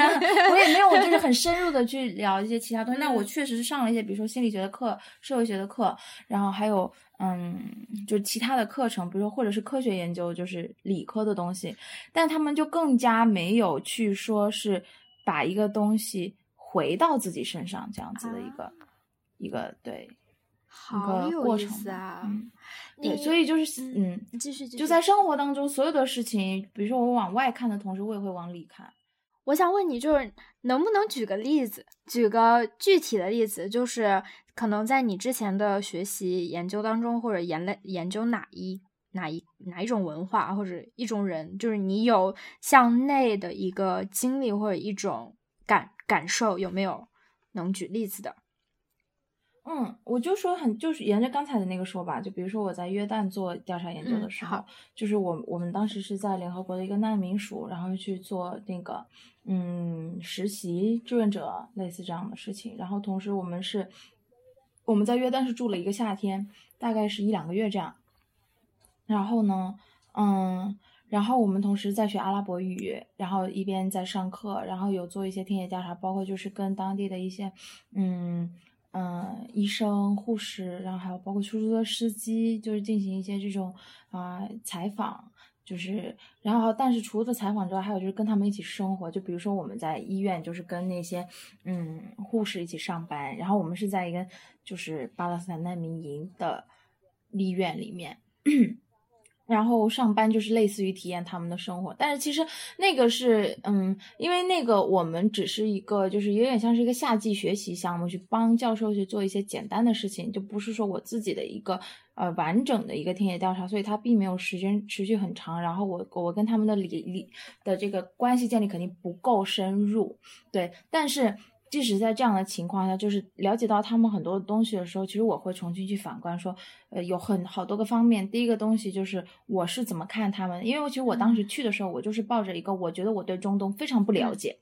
我也没有，就是很深入的去聊一些其他东西。那我确实是上了一些，比如说心理学的课、社会学的课，然后还有嗯，就其他的课程，比如说或者是科学研究，就是理科的东西。但他们就更加没有去说是把一个东西回到自己身上这样子的一个一个对。好有意思啊！对，所以就是嗯，继续就在生活当中，所有的事情，比如说我往外看的同时，我也会往里看。我想问你，就是能不能举个例子，举个具体的例子，就是可能在你之前的学习研究当中，或者研类研究哪一哪一哪一种文化或者一种人，就是你有向内的一个经历或者一种感感受，有没有能举例子的？嗯，我就说很，就是沿着刚才的那个说吧，就比如说我在约旦做调查研究的时候，就是我我们当时是在联合国的一个难民署，然后去做那个嗯实习志愿者类似这样的事情，然后同时我们是我们在约旦是住了一个夏天，大概是一两个月这样，然后呢，嗯，然后我们同时在学阿拉伯语，然后一边在上课，然后有做一些田野调查，包括就是跟当地的一些嗯。嗯，医生、护士，然后还有包括出租车司机，就是进行一些这种啊采访，就是然后但是除了采访之外，还有就是跟他们一起生活，就比如说我们在医院，就是跟那些嗯护士一起上班，然后我们是在一个就是巴勒斯坦难民营的医院里面，然后上班就是类似于体验他们的生活，但是其实那个是，嗯，因为那个我们只是一个，就是有点像是一个夏季学习项目，去帮教授去做一些简单的事情，就不是说我自己的一个呃完整的一个田野调查，所以它并没有时间持续很长。然后我我跟他们的理理的这个关系建立肯定不够深入，对，但是。即使在这样的情况下，就是了解到他们很多东西的时候，其实我会重新去反观，说，呃，有很好多个方面。第一个东西就是我是怎么看他们，因为其实我当时去的时候，我就是抱着一个我觉得我对中东非常不了解。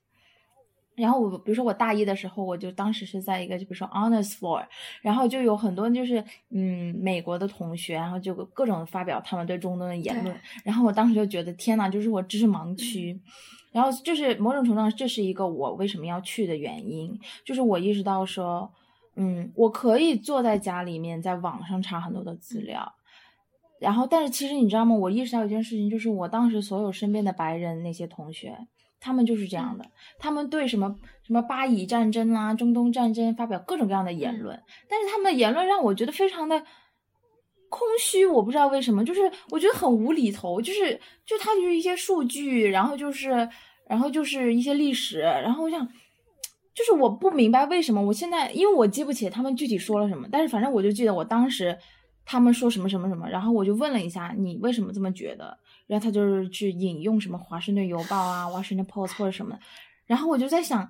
然后我比如说我大一的时候，我就当时是在一个就比如说 honors floor，然后就有很多就是嗯美国的同学，然后就各种发表他们对中东的言论，然后我当时就觉得天呐，就是我知识盲区。然后就是某种程度上，这是一个我为什么要去的原因，就是我意识到说，嗯，我可以坐在家里面，在网上查很多的资料，然后，但是其实你知道吗？我意识到一件事情，就是我当时所有身边的白人那些同学，他们就是这样的，他们对什么什么巴以战争啦、中东战争发表各种各样的言论，但是他们的言论让我觉得非常的空虚，我不知道为什么，就是我觉得很无厘头，就是就他就是一些数据，然后就是。然后就是一些历史，然后我想，就是我不明白为什么我现在，因为我记不起他们具体说了什么，但是反正我就记得我当时他们说什么什么什么，然后我就问了一下你为什么这么觉得，然后他就是去引用什么《华盛顿邮报》啊，《Washington Post》或者什么的，然后我就在想。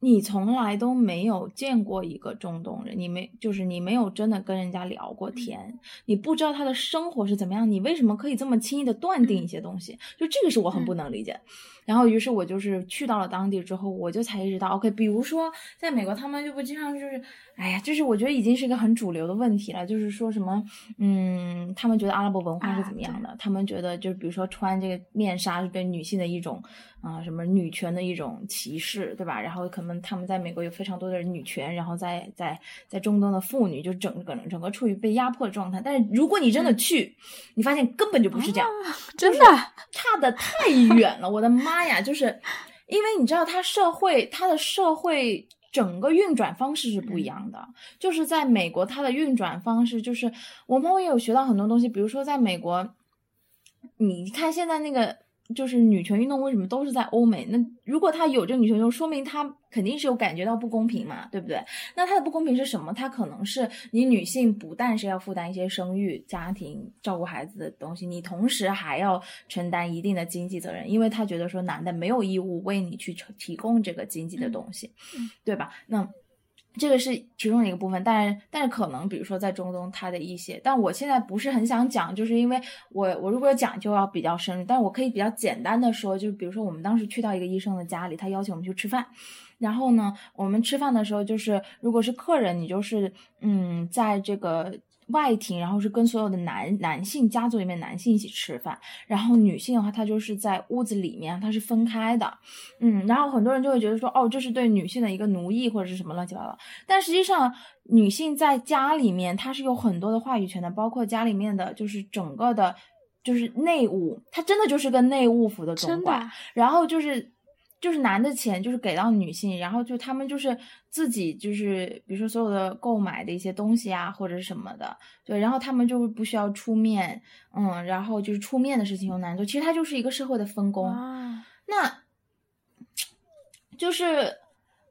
你从来都没有见过一个中东人，你没就是你没有真的跟人家聊过天，你不知道他的生活是怎么样，你为什么可以这么轻易的断定一些东西？就这个是我很不能理解。然后，于是我就是去到了当地之后，我就才意识到，OK，比如说在美国，他们就不经常就是，哎呀，就是我觉得已经是一个很主流的问题了，就是说什么，嗯，他们觉得阿拉伯文化是怎么样的？他们觉得就是比如说穿这个面纱是对女性的一种啊，什么女权的一种歧视，对吧？然后可能他们在美国有非常多的女权，然后在在在中东的妇女就整个整个处于被压迫的状态。但是如果你真的去，你发现根本就不是这样，真的差的太远了，我的妈！妈呀，就是因为你知道，它社会它的社会整个运转方式是不一样的。就是在美国，它的运转方式就是我们也有学到很多东西，比如说在美国，你看现在那个。就是女权运动为什么都是在欧美？那如果他有这个女权运动，说明他肯定是有感觉到不公平嘛，对不对？那他的不公平是什么？他可能是你女性不但是要负担一些生育、家庭照顾孩子的东西，你同时还要承担一定的经济责任，因为他觉得说男的没有义务为你去提供这个经济的东西，对吧？那。这个是其中一个部分，但是但是可能比如说在中东它的一些，但我现在不是很想讲，就是因为我我如果讲就要比较深入，但我可以比较简单的说，就是比如说我们当时去到一个医生的家里，他邀请我们去吃饭，然后呢，我们吃饭的时候就是如果是客人，你就是嗯在这个。外庭，然后是跟所有的男男性家族里面男性一起吃饭，然后女性的话，她就是在屋子里面，她是分开的，嗯，然后很多人就会觉得说，哦，这是对女性的一个奴役或者是什么乱七八糟，但实际上，女性在家里面，她是有很多的话语权的，包括家里面的就是整个的，就是内务，她真的就是个内务府的总管，然后就是。就是男的钱就是给到女性，然后就他们就是自己就是比如说所有的购买的一些东西啊或者什么的，对，然后他们就不需要出面，嗯，然后就是出面的事情由男做，其实它就是一个社会的分工，那就是。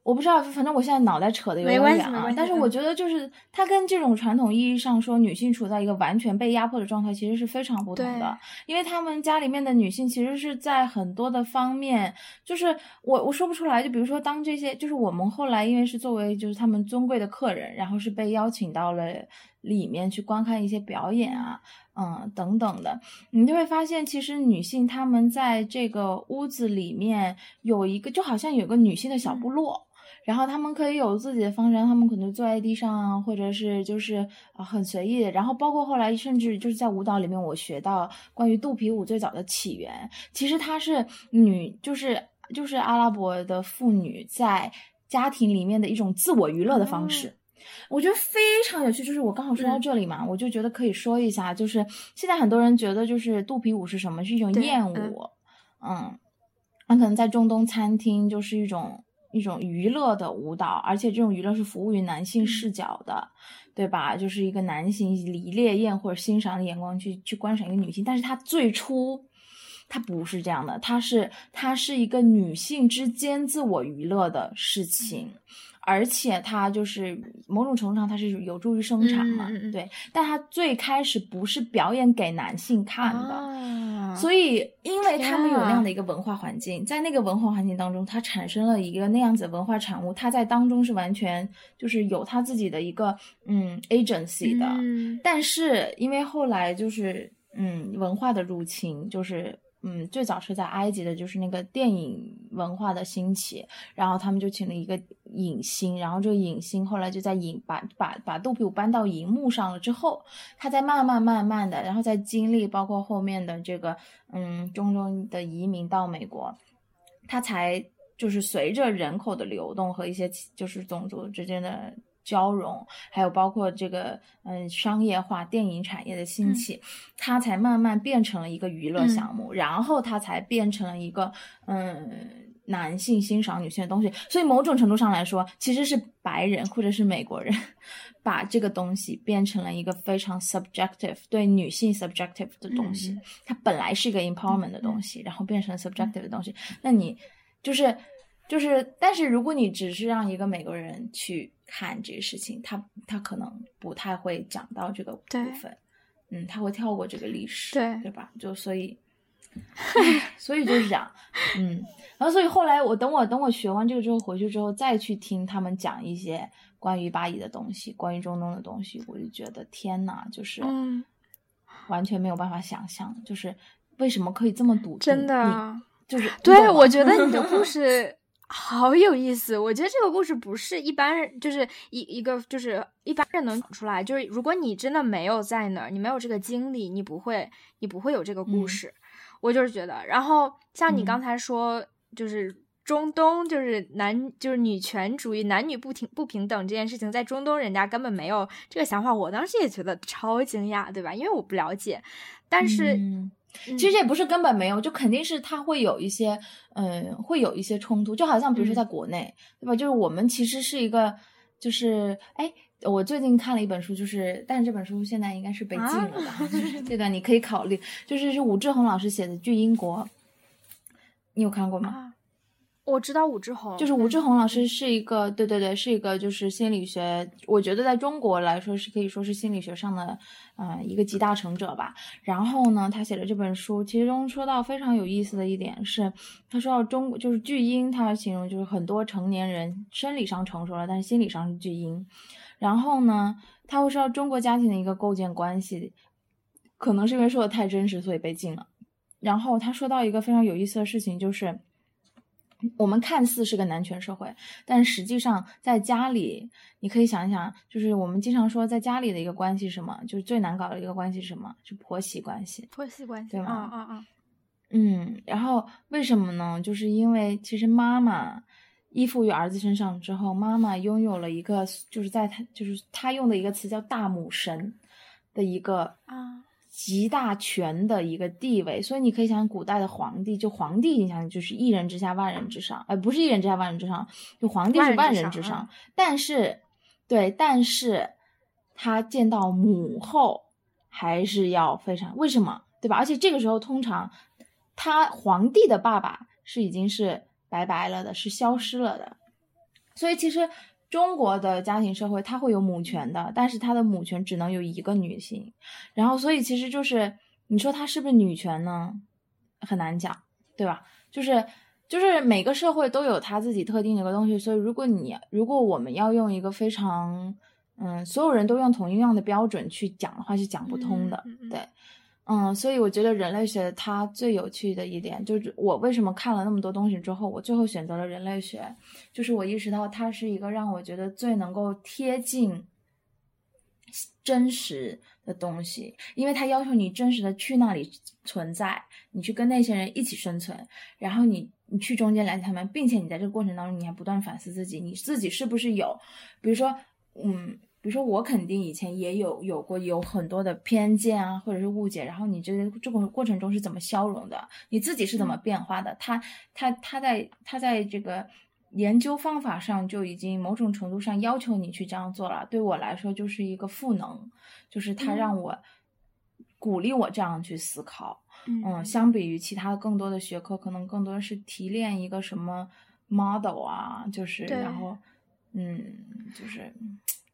我不知道，反正我现在脑袋扯的有点远啊。但是我觉得，就是它跟这种传统意义上说女性处在一个完全被压迫的状态，其实是非常不同的。因为他们家里面的女性其实是在很多的方面，就是我我说不出来。就比如说，当这些就是我们后来因为是作为就是他们尊贵的客人，然后是被邀请到了里面去观看一些表演啊，嗯等等的，你就会发现，其实女性她们在这个屋子里面有一个，就好像有个女性的小部落。然后他们可以有自己的方式，他们可能坐在地上啊，或者是就是啊很随意。然后包括后来，甚至就是在舞蹈里面，我学到关于肚皮舞最早的起源，其实它是女，就是就是阿拉伯的妇女在家庭里面的一种自我娱乐的方式。我觉得非常有趣，就是我刚好说到这里嘛，我就觉得可以说一下，就是现在很多人觉得就是肚皮舞是什么？是一种艳舞，嗯，那可能在中东餐厅就是一种。一种娱乐的舞蹈，而且这种娱乐是服务于男性视角的，对吧？就是一个男性以烈焰或者欣赏的眼光去去观赏一个女性，但是它最初它不是这样的，它是它是一个女性之间自我娱乐的事情。而且它就是某种程度上，它是有助于生产嘛，对。但它最开始不是表演给男性看的，所以因为他们有那样的一个文化环境，在那个文化环境当中，它产生了一个那样子的文化产物，它在当中是完全就是有它自己的一个嗯 agency 的。但是因为后来就是嗯文化的入侵，就是。嗯，最早是在埃及的，就是那个电影文化的兴起，然后他们就请了一个影星，然后这个影星后来就在影把把把杜比武搬到荧幕上了之后，他在慢慢慢慢的，然后在经历包括后面的这个嗯中东的移民到美国，他才就是随着人口的流动和一些就是种族之间的。交融，还有包括这个嗯商业化电影产业的兴起，它才慢慢变成了一个娱乐项目，然后它才变成了一个嗯男性欣赏女性的东西。所以某种程度上来说，其实是白人或者是美国人把这个东西变成了一个非常 subjective 对女性 subjective 的东西。它本来是一个 empowerment 的东西，然后变成 subjective 的东西。那你就是就是，但是如果你只是让一个美国人去。看这个事情，他他可能不太会讲到这个部分，嗯，他会跳过这个历史，对对吧？就所以，所以就是这样，嗯，然后所以后来我等我等我学完这个之后回去之后再去听他们讲一些关于巴以的东西，关于中东的东西，我就觉得天呐，就是完全没有办法想象，就是为什么可以这么笃定？真的，就是对，我觉得你的故 事。好有意思，我觉得这个故事不是一般人，就是一一个就是一般人能讲出来。就是如果你真的没有在那儿，你没有这个经历，你不会，你不会有这个故事。我就是觉得，然后像你刚才说，就是中东，就是男，就是女权主义，男女不平不平等这件事情，在中东人家根本没有这个想法。我当时也觉得超惊讶，对吧？因为我不了解，但是。其实也不是根本没有，就肯定是他会有一些，嗯，会有一些冲突，就好像比如说在国内，对吧？就是我们其实是一个，就是哎，我最近看了一本书，就是，但是这本书现在应该是被禁了吧？就 是这段你可以考虑，就是是武志红老师写的《巨英国》，你有看过吗？我知道武志红，就是武志红老师是一个，对对对，是一个就是心理学，我觉得在中国来说是可以说是心理学上的，嗯，一个集大成者吧。然后呢，他写的这本书其中说到非常有意思的一点是，他说到中就是巨婴，他形容就是很多成年人生理上成熟了，但是心理上是巨婴。然后呢，他会说到中国家庭的一个构建关系，可能是因为说的太真实，所以被禁了。然后他说到一个非常有意思的事情，就是。我们看似是个男权社会，但实际上在家里，你可以想一想，就是我们经常说在家里的一个关系是什么？就是最难搞的一个关系是什么？是婆媳关系。婆媳关系，对吗？啊啊啊！嗯，然后为什么呢？就是因为其实妈妈依附于儿子身上之后，妈妈拥有了一个，就是在他就是他用的一个词叫大母神的一个啊。极大权的一个地位，所以你可以想，古代的皇帝，就皇帝，你想就是一人之下，万人之上，呃，不是一人之下，万人之上，就皇帝是万人之上。但是，对，但是他见到母后还是要非常，为什么？对吧？而且这个时候，通常他皇帝的爸爸是已经是拜拜了的，是消失了的，所以其实。中国的家庭社会，它会有母权的，但是它的母权只能有一个女性，然后所以其实就是你说它是不是女权呢？很难讲，对吧？就是就是每个社会都有它自己特定的一个东西，所以如果你如果我们要用一个非常嗯所有人都用同一样的标准去讲的话，是讲不通的，对。嗯，所以我觉得人类学它最有趣的一点，就是我为什么看了那么多东西之后，我最后选择了人类学，就是我意识到它是一个让我觉得最能够贴近真实的东西，因为它要求你真实的去那里存在，你去跟那些人一起生存，然后你你去中间了解他们，并且你在这个过程当中，你还不断反思自己，你自己是不是有，比如说，嗯。比如说，我肯定以前也有有过有很多的偏见啊，或者是误解。然后你这个这个过程中是怎么消融的？你自己是怎么变化的？他他他在他在这个研究方法上就已经某种程度上要求你去这样做了。对我来说，就是一个赋能，就是他让我鼓励我这样去思考。嗯，相比于其他更多的学科，可能更多的是提炼一个什么 model 啊，就是然后嗯，就是。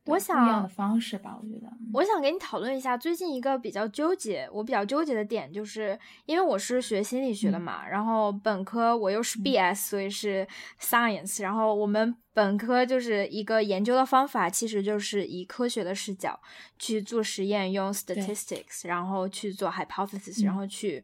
我想的方式吧，我觉得。我想跟你讨论一下最近一个比较纠结，我比较纠结的点，就是因为我是学心理学的嘛，然后本科我又是 BS，所以是 science，然后我们本科就是一个研究的方法，其实就是以科学的视角去做实验，用 statistics，然后去做 hypothesis，然后去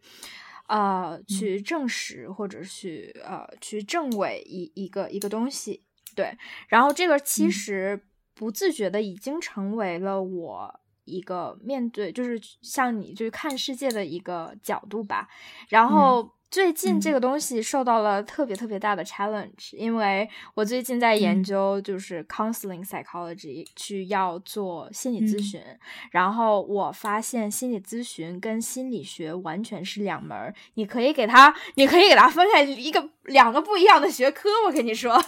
呃去证实或者去呃去证伪一一个一个东西，对，然后这个其实。不自觉的已经成为了我一个面对，就是像你就是看世界的一个角度吧。然后最近这个东西受到了特别特别大的 challenge，因为我最近在研究就是 counseling psychology，去要做心理咨询。然后我发现心理咨询跟心理学完全是两门，你可以给它，你可以给它分开一个两个不一样的学科。我跟你说。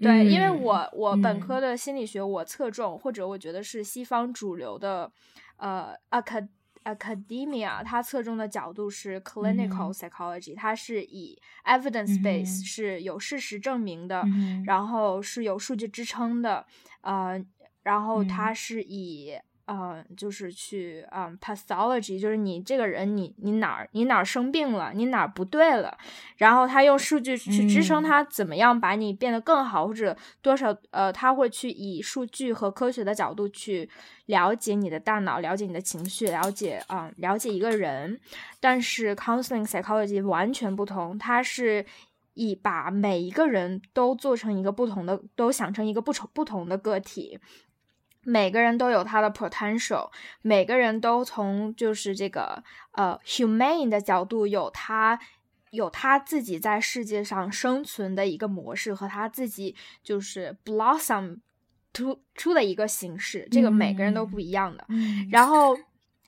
对，因为我我本科的心理学我侧重，或者我觉得是西方主流的，呃，acad academia，它侧重的角度是 clinical psychology，它是以 evidence base 是有事实证明的，然后是有数据支撑的，呃，然后它是以。嗯，就是去嗯，pathology，就是你这个人，你你哪儿你哪儿生病了，你哪儿不对了，然后他用数据去支撑他怎么样把你变得更好，或者多少呃，他会去以数据和科学的角度去了解你的大脑，了解你的情绪，了解啊，了解一个人。但是 counseling psychology 完全不同，它是以把每一个人都做成一个不同的，都想成一个不同不同的个体。每个人都有他的 potential，每个人都从就是这个呃 humane 的角度有他有他自己在世界上生存的一个模式和他自己就是 blossom 突出的一个形式，这个每个人都不一样的。然后，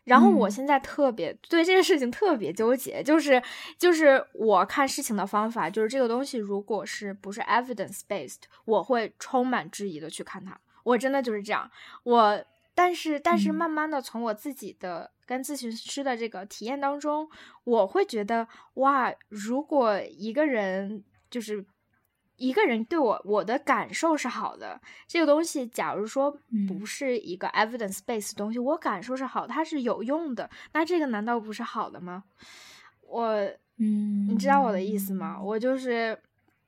然后我现在特别对这个事情特别纠结，就是就是我看事情的方法，就是这个东西如果是不是 evidence based，我会充满质疑的去看它。我真的就是这样，我但是但是慢慢的从我自己的跟咨询师的这个体验当中，我会觉得哇，如果一个人就是一个人对我我的感受是好的，这个东西假如说不是一个 evidence base 东西，我感受是好，它是有用的，那这个难道不是好的吗？我嗯，你知道我的意思吗？我就是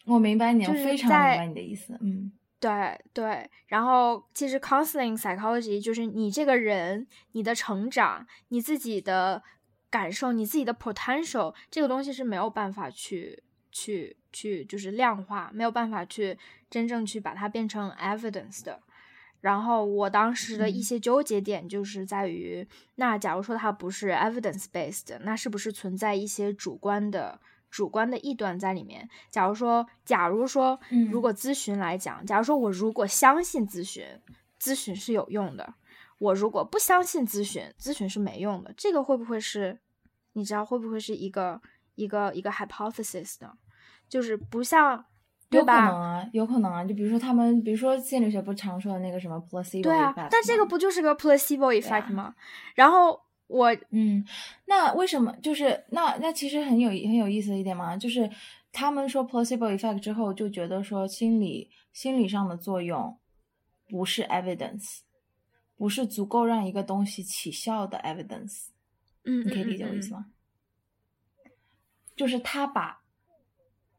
我明白你，我非常明白你的意思，嗯。对对，然后其实 counseling psychology 就是你这个人、你的成长、你自己的感受、你自己的 potential 这个东西是没有办法去去去就是量化，没有办法去真正去把它变成 evidence 的。然后我当时的一些纠结点就是在于，那假如说它不是 evidence based，那是不是存在一些主观的？主观的臆断在里面。假如说，假如说，如果咨询来讲，假如说我如果相信咨询，咨询是有用的；我如果不相信咨询，咨询是没用的。这个会不会是，你知道会不会是一个一个一个 hypothesis 呢？就是不像，有可能啊，有可能啊。就比如说他们，比如说心理学不常说的那个什么 placebo 对啊，但这个不就是个 placebo effect 吗？然后。我嗯，那为什么就是那那其实很有很有意思的一点嘛，就是他们说 placebo effect 之后就觉得说心理心理上的作用不是 evidence，不是足够让一个东西起效的 evidence。嗯，你可以理解我意思吗？就是他把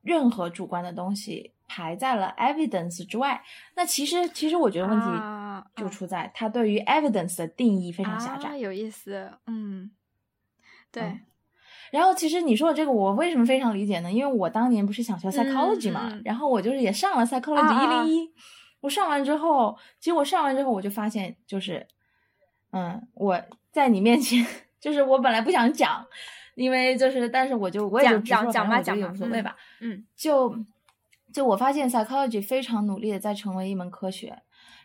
任何主观的东西。排在了 evidence 之外，那其实其实我觉得问题就出在它对于 evidence 的定义非常狭窄。有意思，嗯，对。然后其实你说的这个，我为什么非常理解呢？因为我当年不是想学 psychology 嘛，然后我就是也上了 psychology 一零一。我上完之后，其实我上完之后，我就发现，就是，嗯，我在你面前，就是我本来不想讲，因为就是，但是我就我也就讲讲吧，讲也无所谓吧，嗯，就。就我发现，psychology 非常努力的在成为一门科学，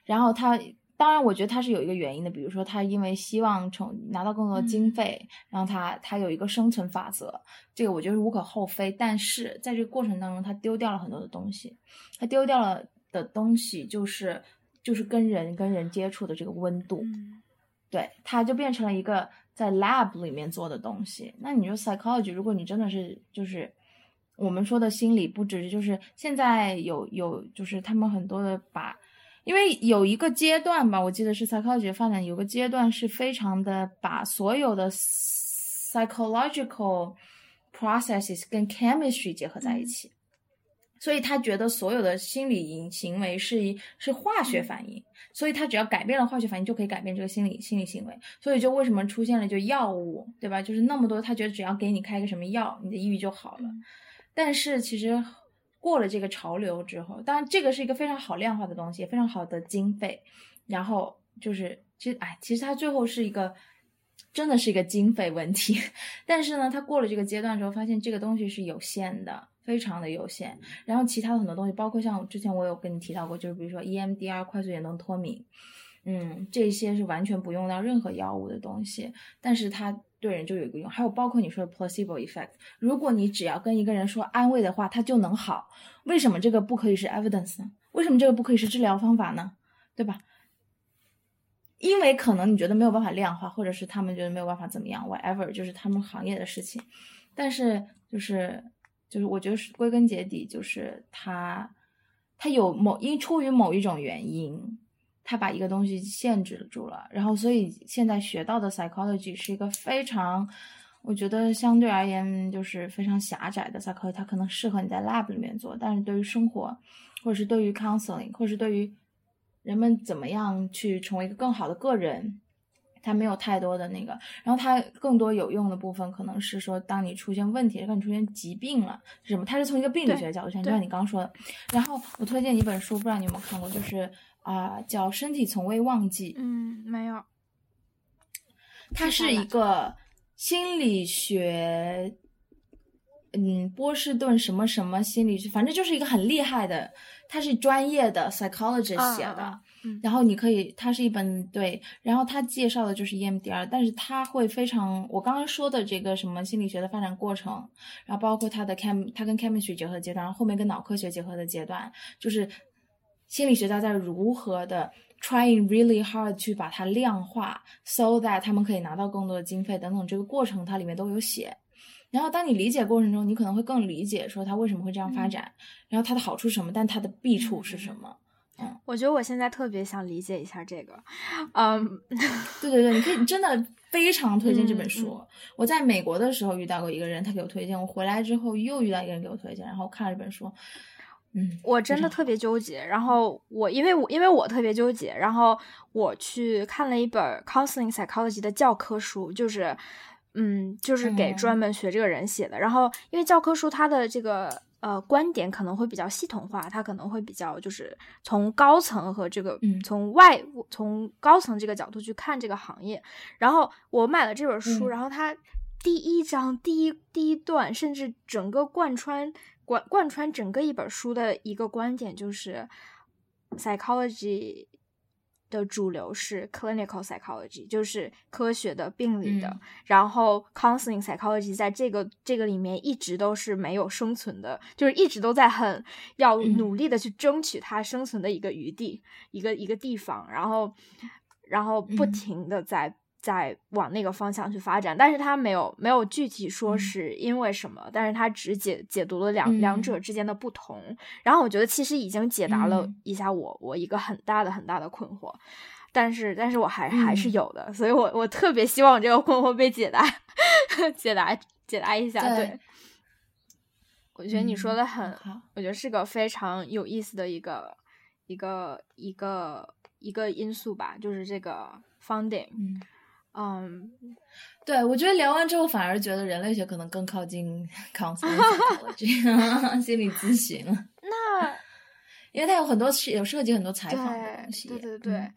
然后他当然，我觉得他是有一个原因的，比如说他因为希望从拿到更多的经费，然后他他有一个生存法则，这个我觉得无可厚非。但是在这个过程当中，他丢掉了很多的东西，他丢掉了的东西就是就是跟人跟人接触的这个温度，对，他就变成了一个在 lab 里面做的东西。那你说 psychology，如果你真的是就是我们说的心理，不只是就是现在有有就是他们很多的把。因为有一个阶段吧，我记得是 psychology 发展有个阶段是非常的把所有的 psychological processes 跟 chemistry 结合在一起，所以他觉得所有的心理行为是一是化学反应，所以他只要改变了化学反应就可以改变这个心理心理行为，所以就为什么出现了就药物，对吧？就是那么多，他觉得只要给你开个什么药，你的抑郁就好了，但是其实。过了这个潮流之后，当然这个是一个非常好量化的东西，非常好的经费。然后就是，其实哎，其实它最后是一个，真的是一个经费问题。但是呢，它过了这个阶段之后，发现这个东西是有限的，非常的有限。然后其他的很多东西，包括像之前我有跟你提到过，就是比如说 EMDR 快速眼动脱敏，嗯，这些是完全不用到任何药物的东西，但是它。对人就有一个用，还有包括你说的 placebo effect，如果你只要跟一个人说安慰的话，他就能好，为什么这个不可以是 evidence 呢？为什么这个不可以是治疗方法呢？对吧？因为可能你觉得没有办法量化，或者是他们觉得没有办法怎么样，whatever，就是他们行业的事情。但是就是就是我觉得是归根结底就是他他有某因出于某一种原因。他把一个东西限制住了，然后所以现在学到的 psychology 是一个非常，我觉得相对而言就是非常狭窄的 psychology，它可能适合你在 lab 里面做，但是对于生活，或者是对于 counseling，或者是对于人们怎么样去成为一个更好的个人，它没有太多的那个。然后它更多有用的部分，可能是说当你出现问题，当你出现疾病了是什么？它是从一个病理学角度上，就像你刚刚说的。然后我推荐一本书，不知道你有没有看过，就是。啊，叫身体从未忘记。嗯，没有。它是一个心理学，嗯，波士顿什么什么心理学，反正就是一个很厉害的，他是专业的 psychologist 写的。嗯然后你可以，它是一本对，然后他介绍的就是 EMDR，但是他会非常，我刚刚说的这个什么心理学的发展过程，然后包括它的 chem，它跟 chemistry 结合的阶段，然后后面跟脑科学结合的阶段，就是。心理学家在如何的 trying really hard 去把它量化，so that 他们可以拿到更多的经费等等，这个过程它里面都有写。然后当你理解过程中，你可能会更理解说它为什么会这样发展，然后它的好处是什么，但它的弊处是什么。嗯，我觉得我现在特别想理解一下这个。嗯，对对对，你可以真的非常推荐这本书。我在美国的时候遇到过一个人，他给我推荐；我回来之后又遇到一个人给我推荐，然后看了这本书。嗯，我真的特别纠结。然后我因为我因为我特别纠结，然后我去看了一本 counseling psychology 的教科书，就是嗯，就是给专门学这个人写的。然后因为教科书它的这个呃观点可能会比较系统化，它可能会比较就是从高层和这个从外从高层这个角度去看这个行业。然后我买了这本书，然后它第一章第一第一段，甚至整个贯穿。贯贯穿整个一本书的一个观点就是，psychology 的主流是 clinical psychology，就是科学的病理的。然后 counseling psychology 在这个这个里面一直都是没有生存的，就是一直都在很要努力的去争取它生存的一个余地，一个一个地方。然后，然后不停的在。在往那个方向去发展，但是他没有没有具体说是因为什么，但是他只解解读了两两者之间的不同。然后我觉得其实已经解答了一下我我一个很大的很大的困惑，但是但是我还还是有的，所以我我特别希望这个困惑被解答，解答解答一下。对，我觉得你说的很，我觉得是个非常有意思的一个一个一个一个因素吧，就是这个 funding。嗯，对，我觉得聊完之后，反而觉得人类学可能更靠近 counseling 了，这样 心理咨询了。那，因为它有很多有涉及很多采访的东西。对对对。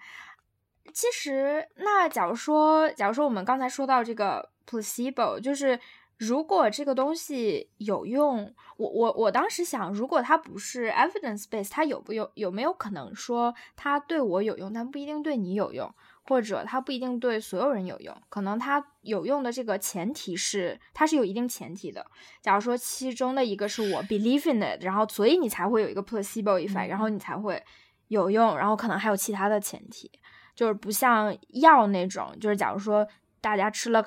其实，那假如说，假如说我们刚才说到这个 placebo，就是如果这个东西有用，我我我当时想，如果它不是 evidence base，它有不有有没有可能说它对我有用，但不一定对你有用，或者它不一定对所有人有用？可能它有用的这个前提是它是有一定前提的。假如说其中的一个是我 believe in it，然后所以你才会有一个 placebo effect，然后你才会有用，然后可能还有其他的前提，就是不像药那种，就是假如说大家吃了。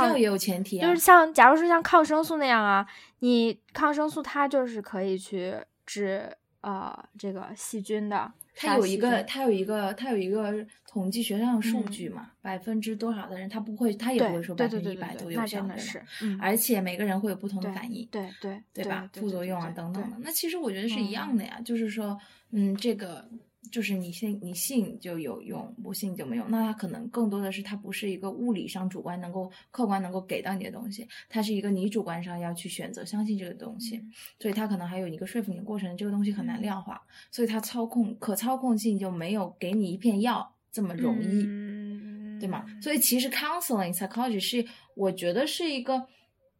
药也有前提，就是像假如说像抗生素那样啊，你抗生素它就是可以去治呃这个细菌的。它有一个，它有一个，它有一个统计学上的数据嘛，百分之多少的人他不会，他也不会说百分之一百都有效的。是，而且每个人会有不同的反应，对对对吧？副作用啊等等的。那其实我觉得是一样的呀，就是说，嗯，这个。就是你信你信就有用，不信就没用。那它可能更多的是它不是一个物理上主观能够客观能够给到你的东西，它是一个你主观上要去选择相信这个东西，所以它可能还有一个说服你的过程。这个东西很难量化，所以它操控可操控性就没有给你一片药这么容易，对吗？所以其实 counseling psychology 是我觉得是一个。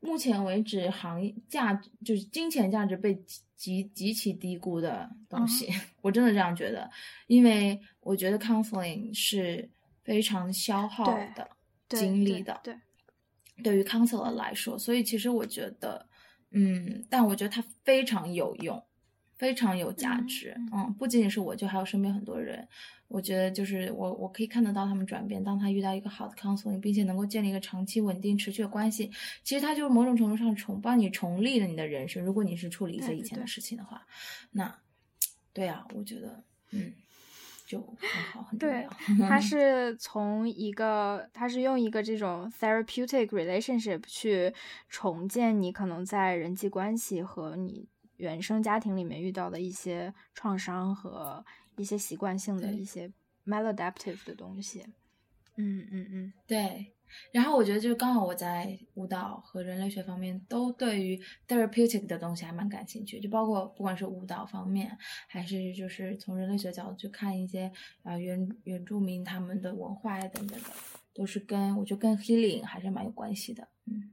目前为止，行业价值就是金钱价值被极极其低估的东西，我真的这样觉得，因为我觉得 counseling 是非常消耗的精力的，对，对于 counselor 来说，所以其实我觉得，嗯，但我觉得它非常有用，非常有价值，嗯，不仅仅是我，就还有身边很多人。我觉得就是我，我可以看得到他们转变。当他遇到一个好的 counseling，并且能够建立一个长期稳定持续的关系，其实他就是某种程度上重帮你重立了你的人生。如果你是处理一些以前的事情的话，那对啊，我觉得嗯，就很好，很重要。他 是从一个，他是用一个这种 therapeutic relationship 去重建你可能在人际关系和你原生家庭里面遇到的一些创伤和。一些习惯性的一些 maladaptive 的东西，嗯嗯嗯，对。然后我觉得就是刚好我在舞蹈和人类学方面都对于 therapeutic 的东西还蛮感兴趣，就包括不管是舞蹈方面，还是就是从人类学角度去看一些啊原原住民他们的文化呀等等的，都是跟我觉得跟 healing 还是蛮有关系的，嗯。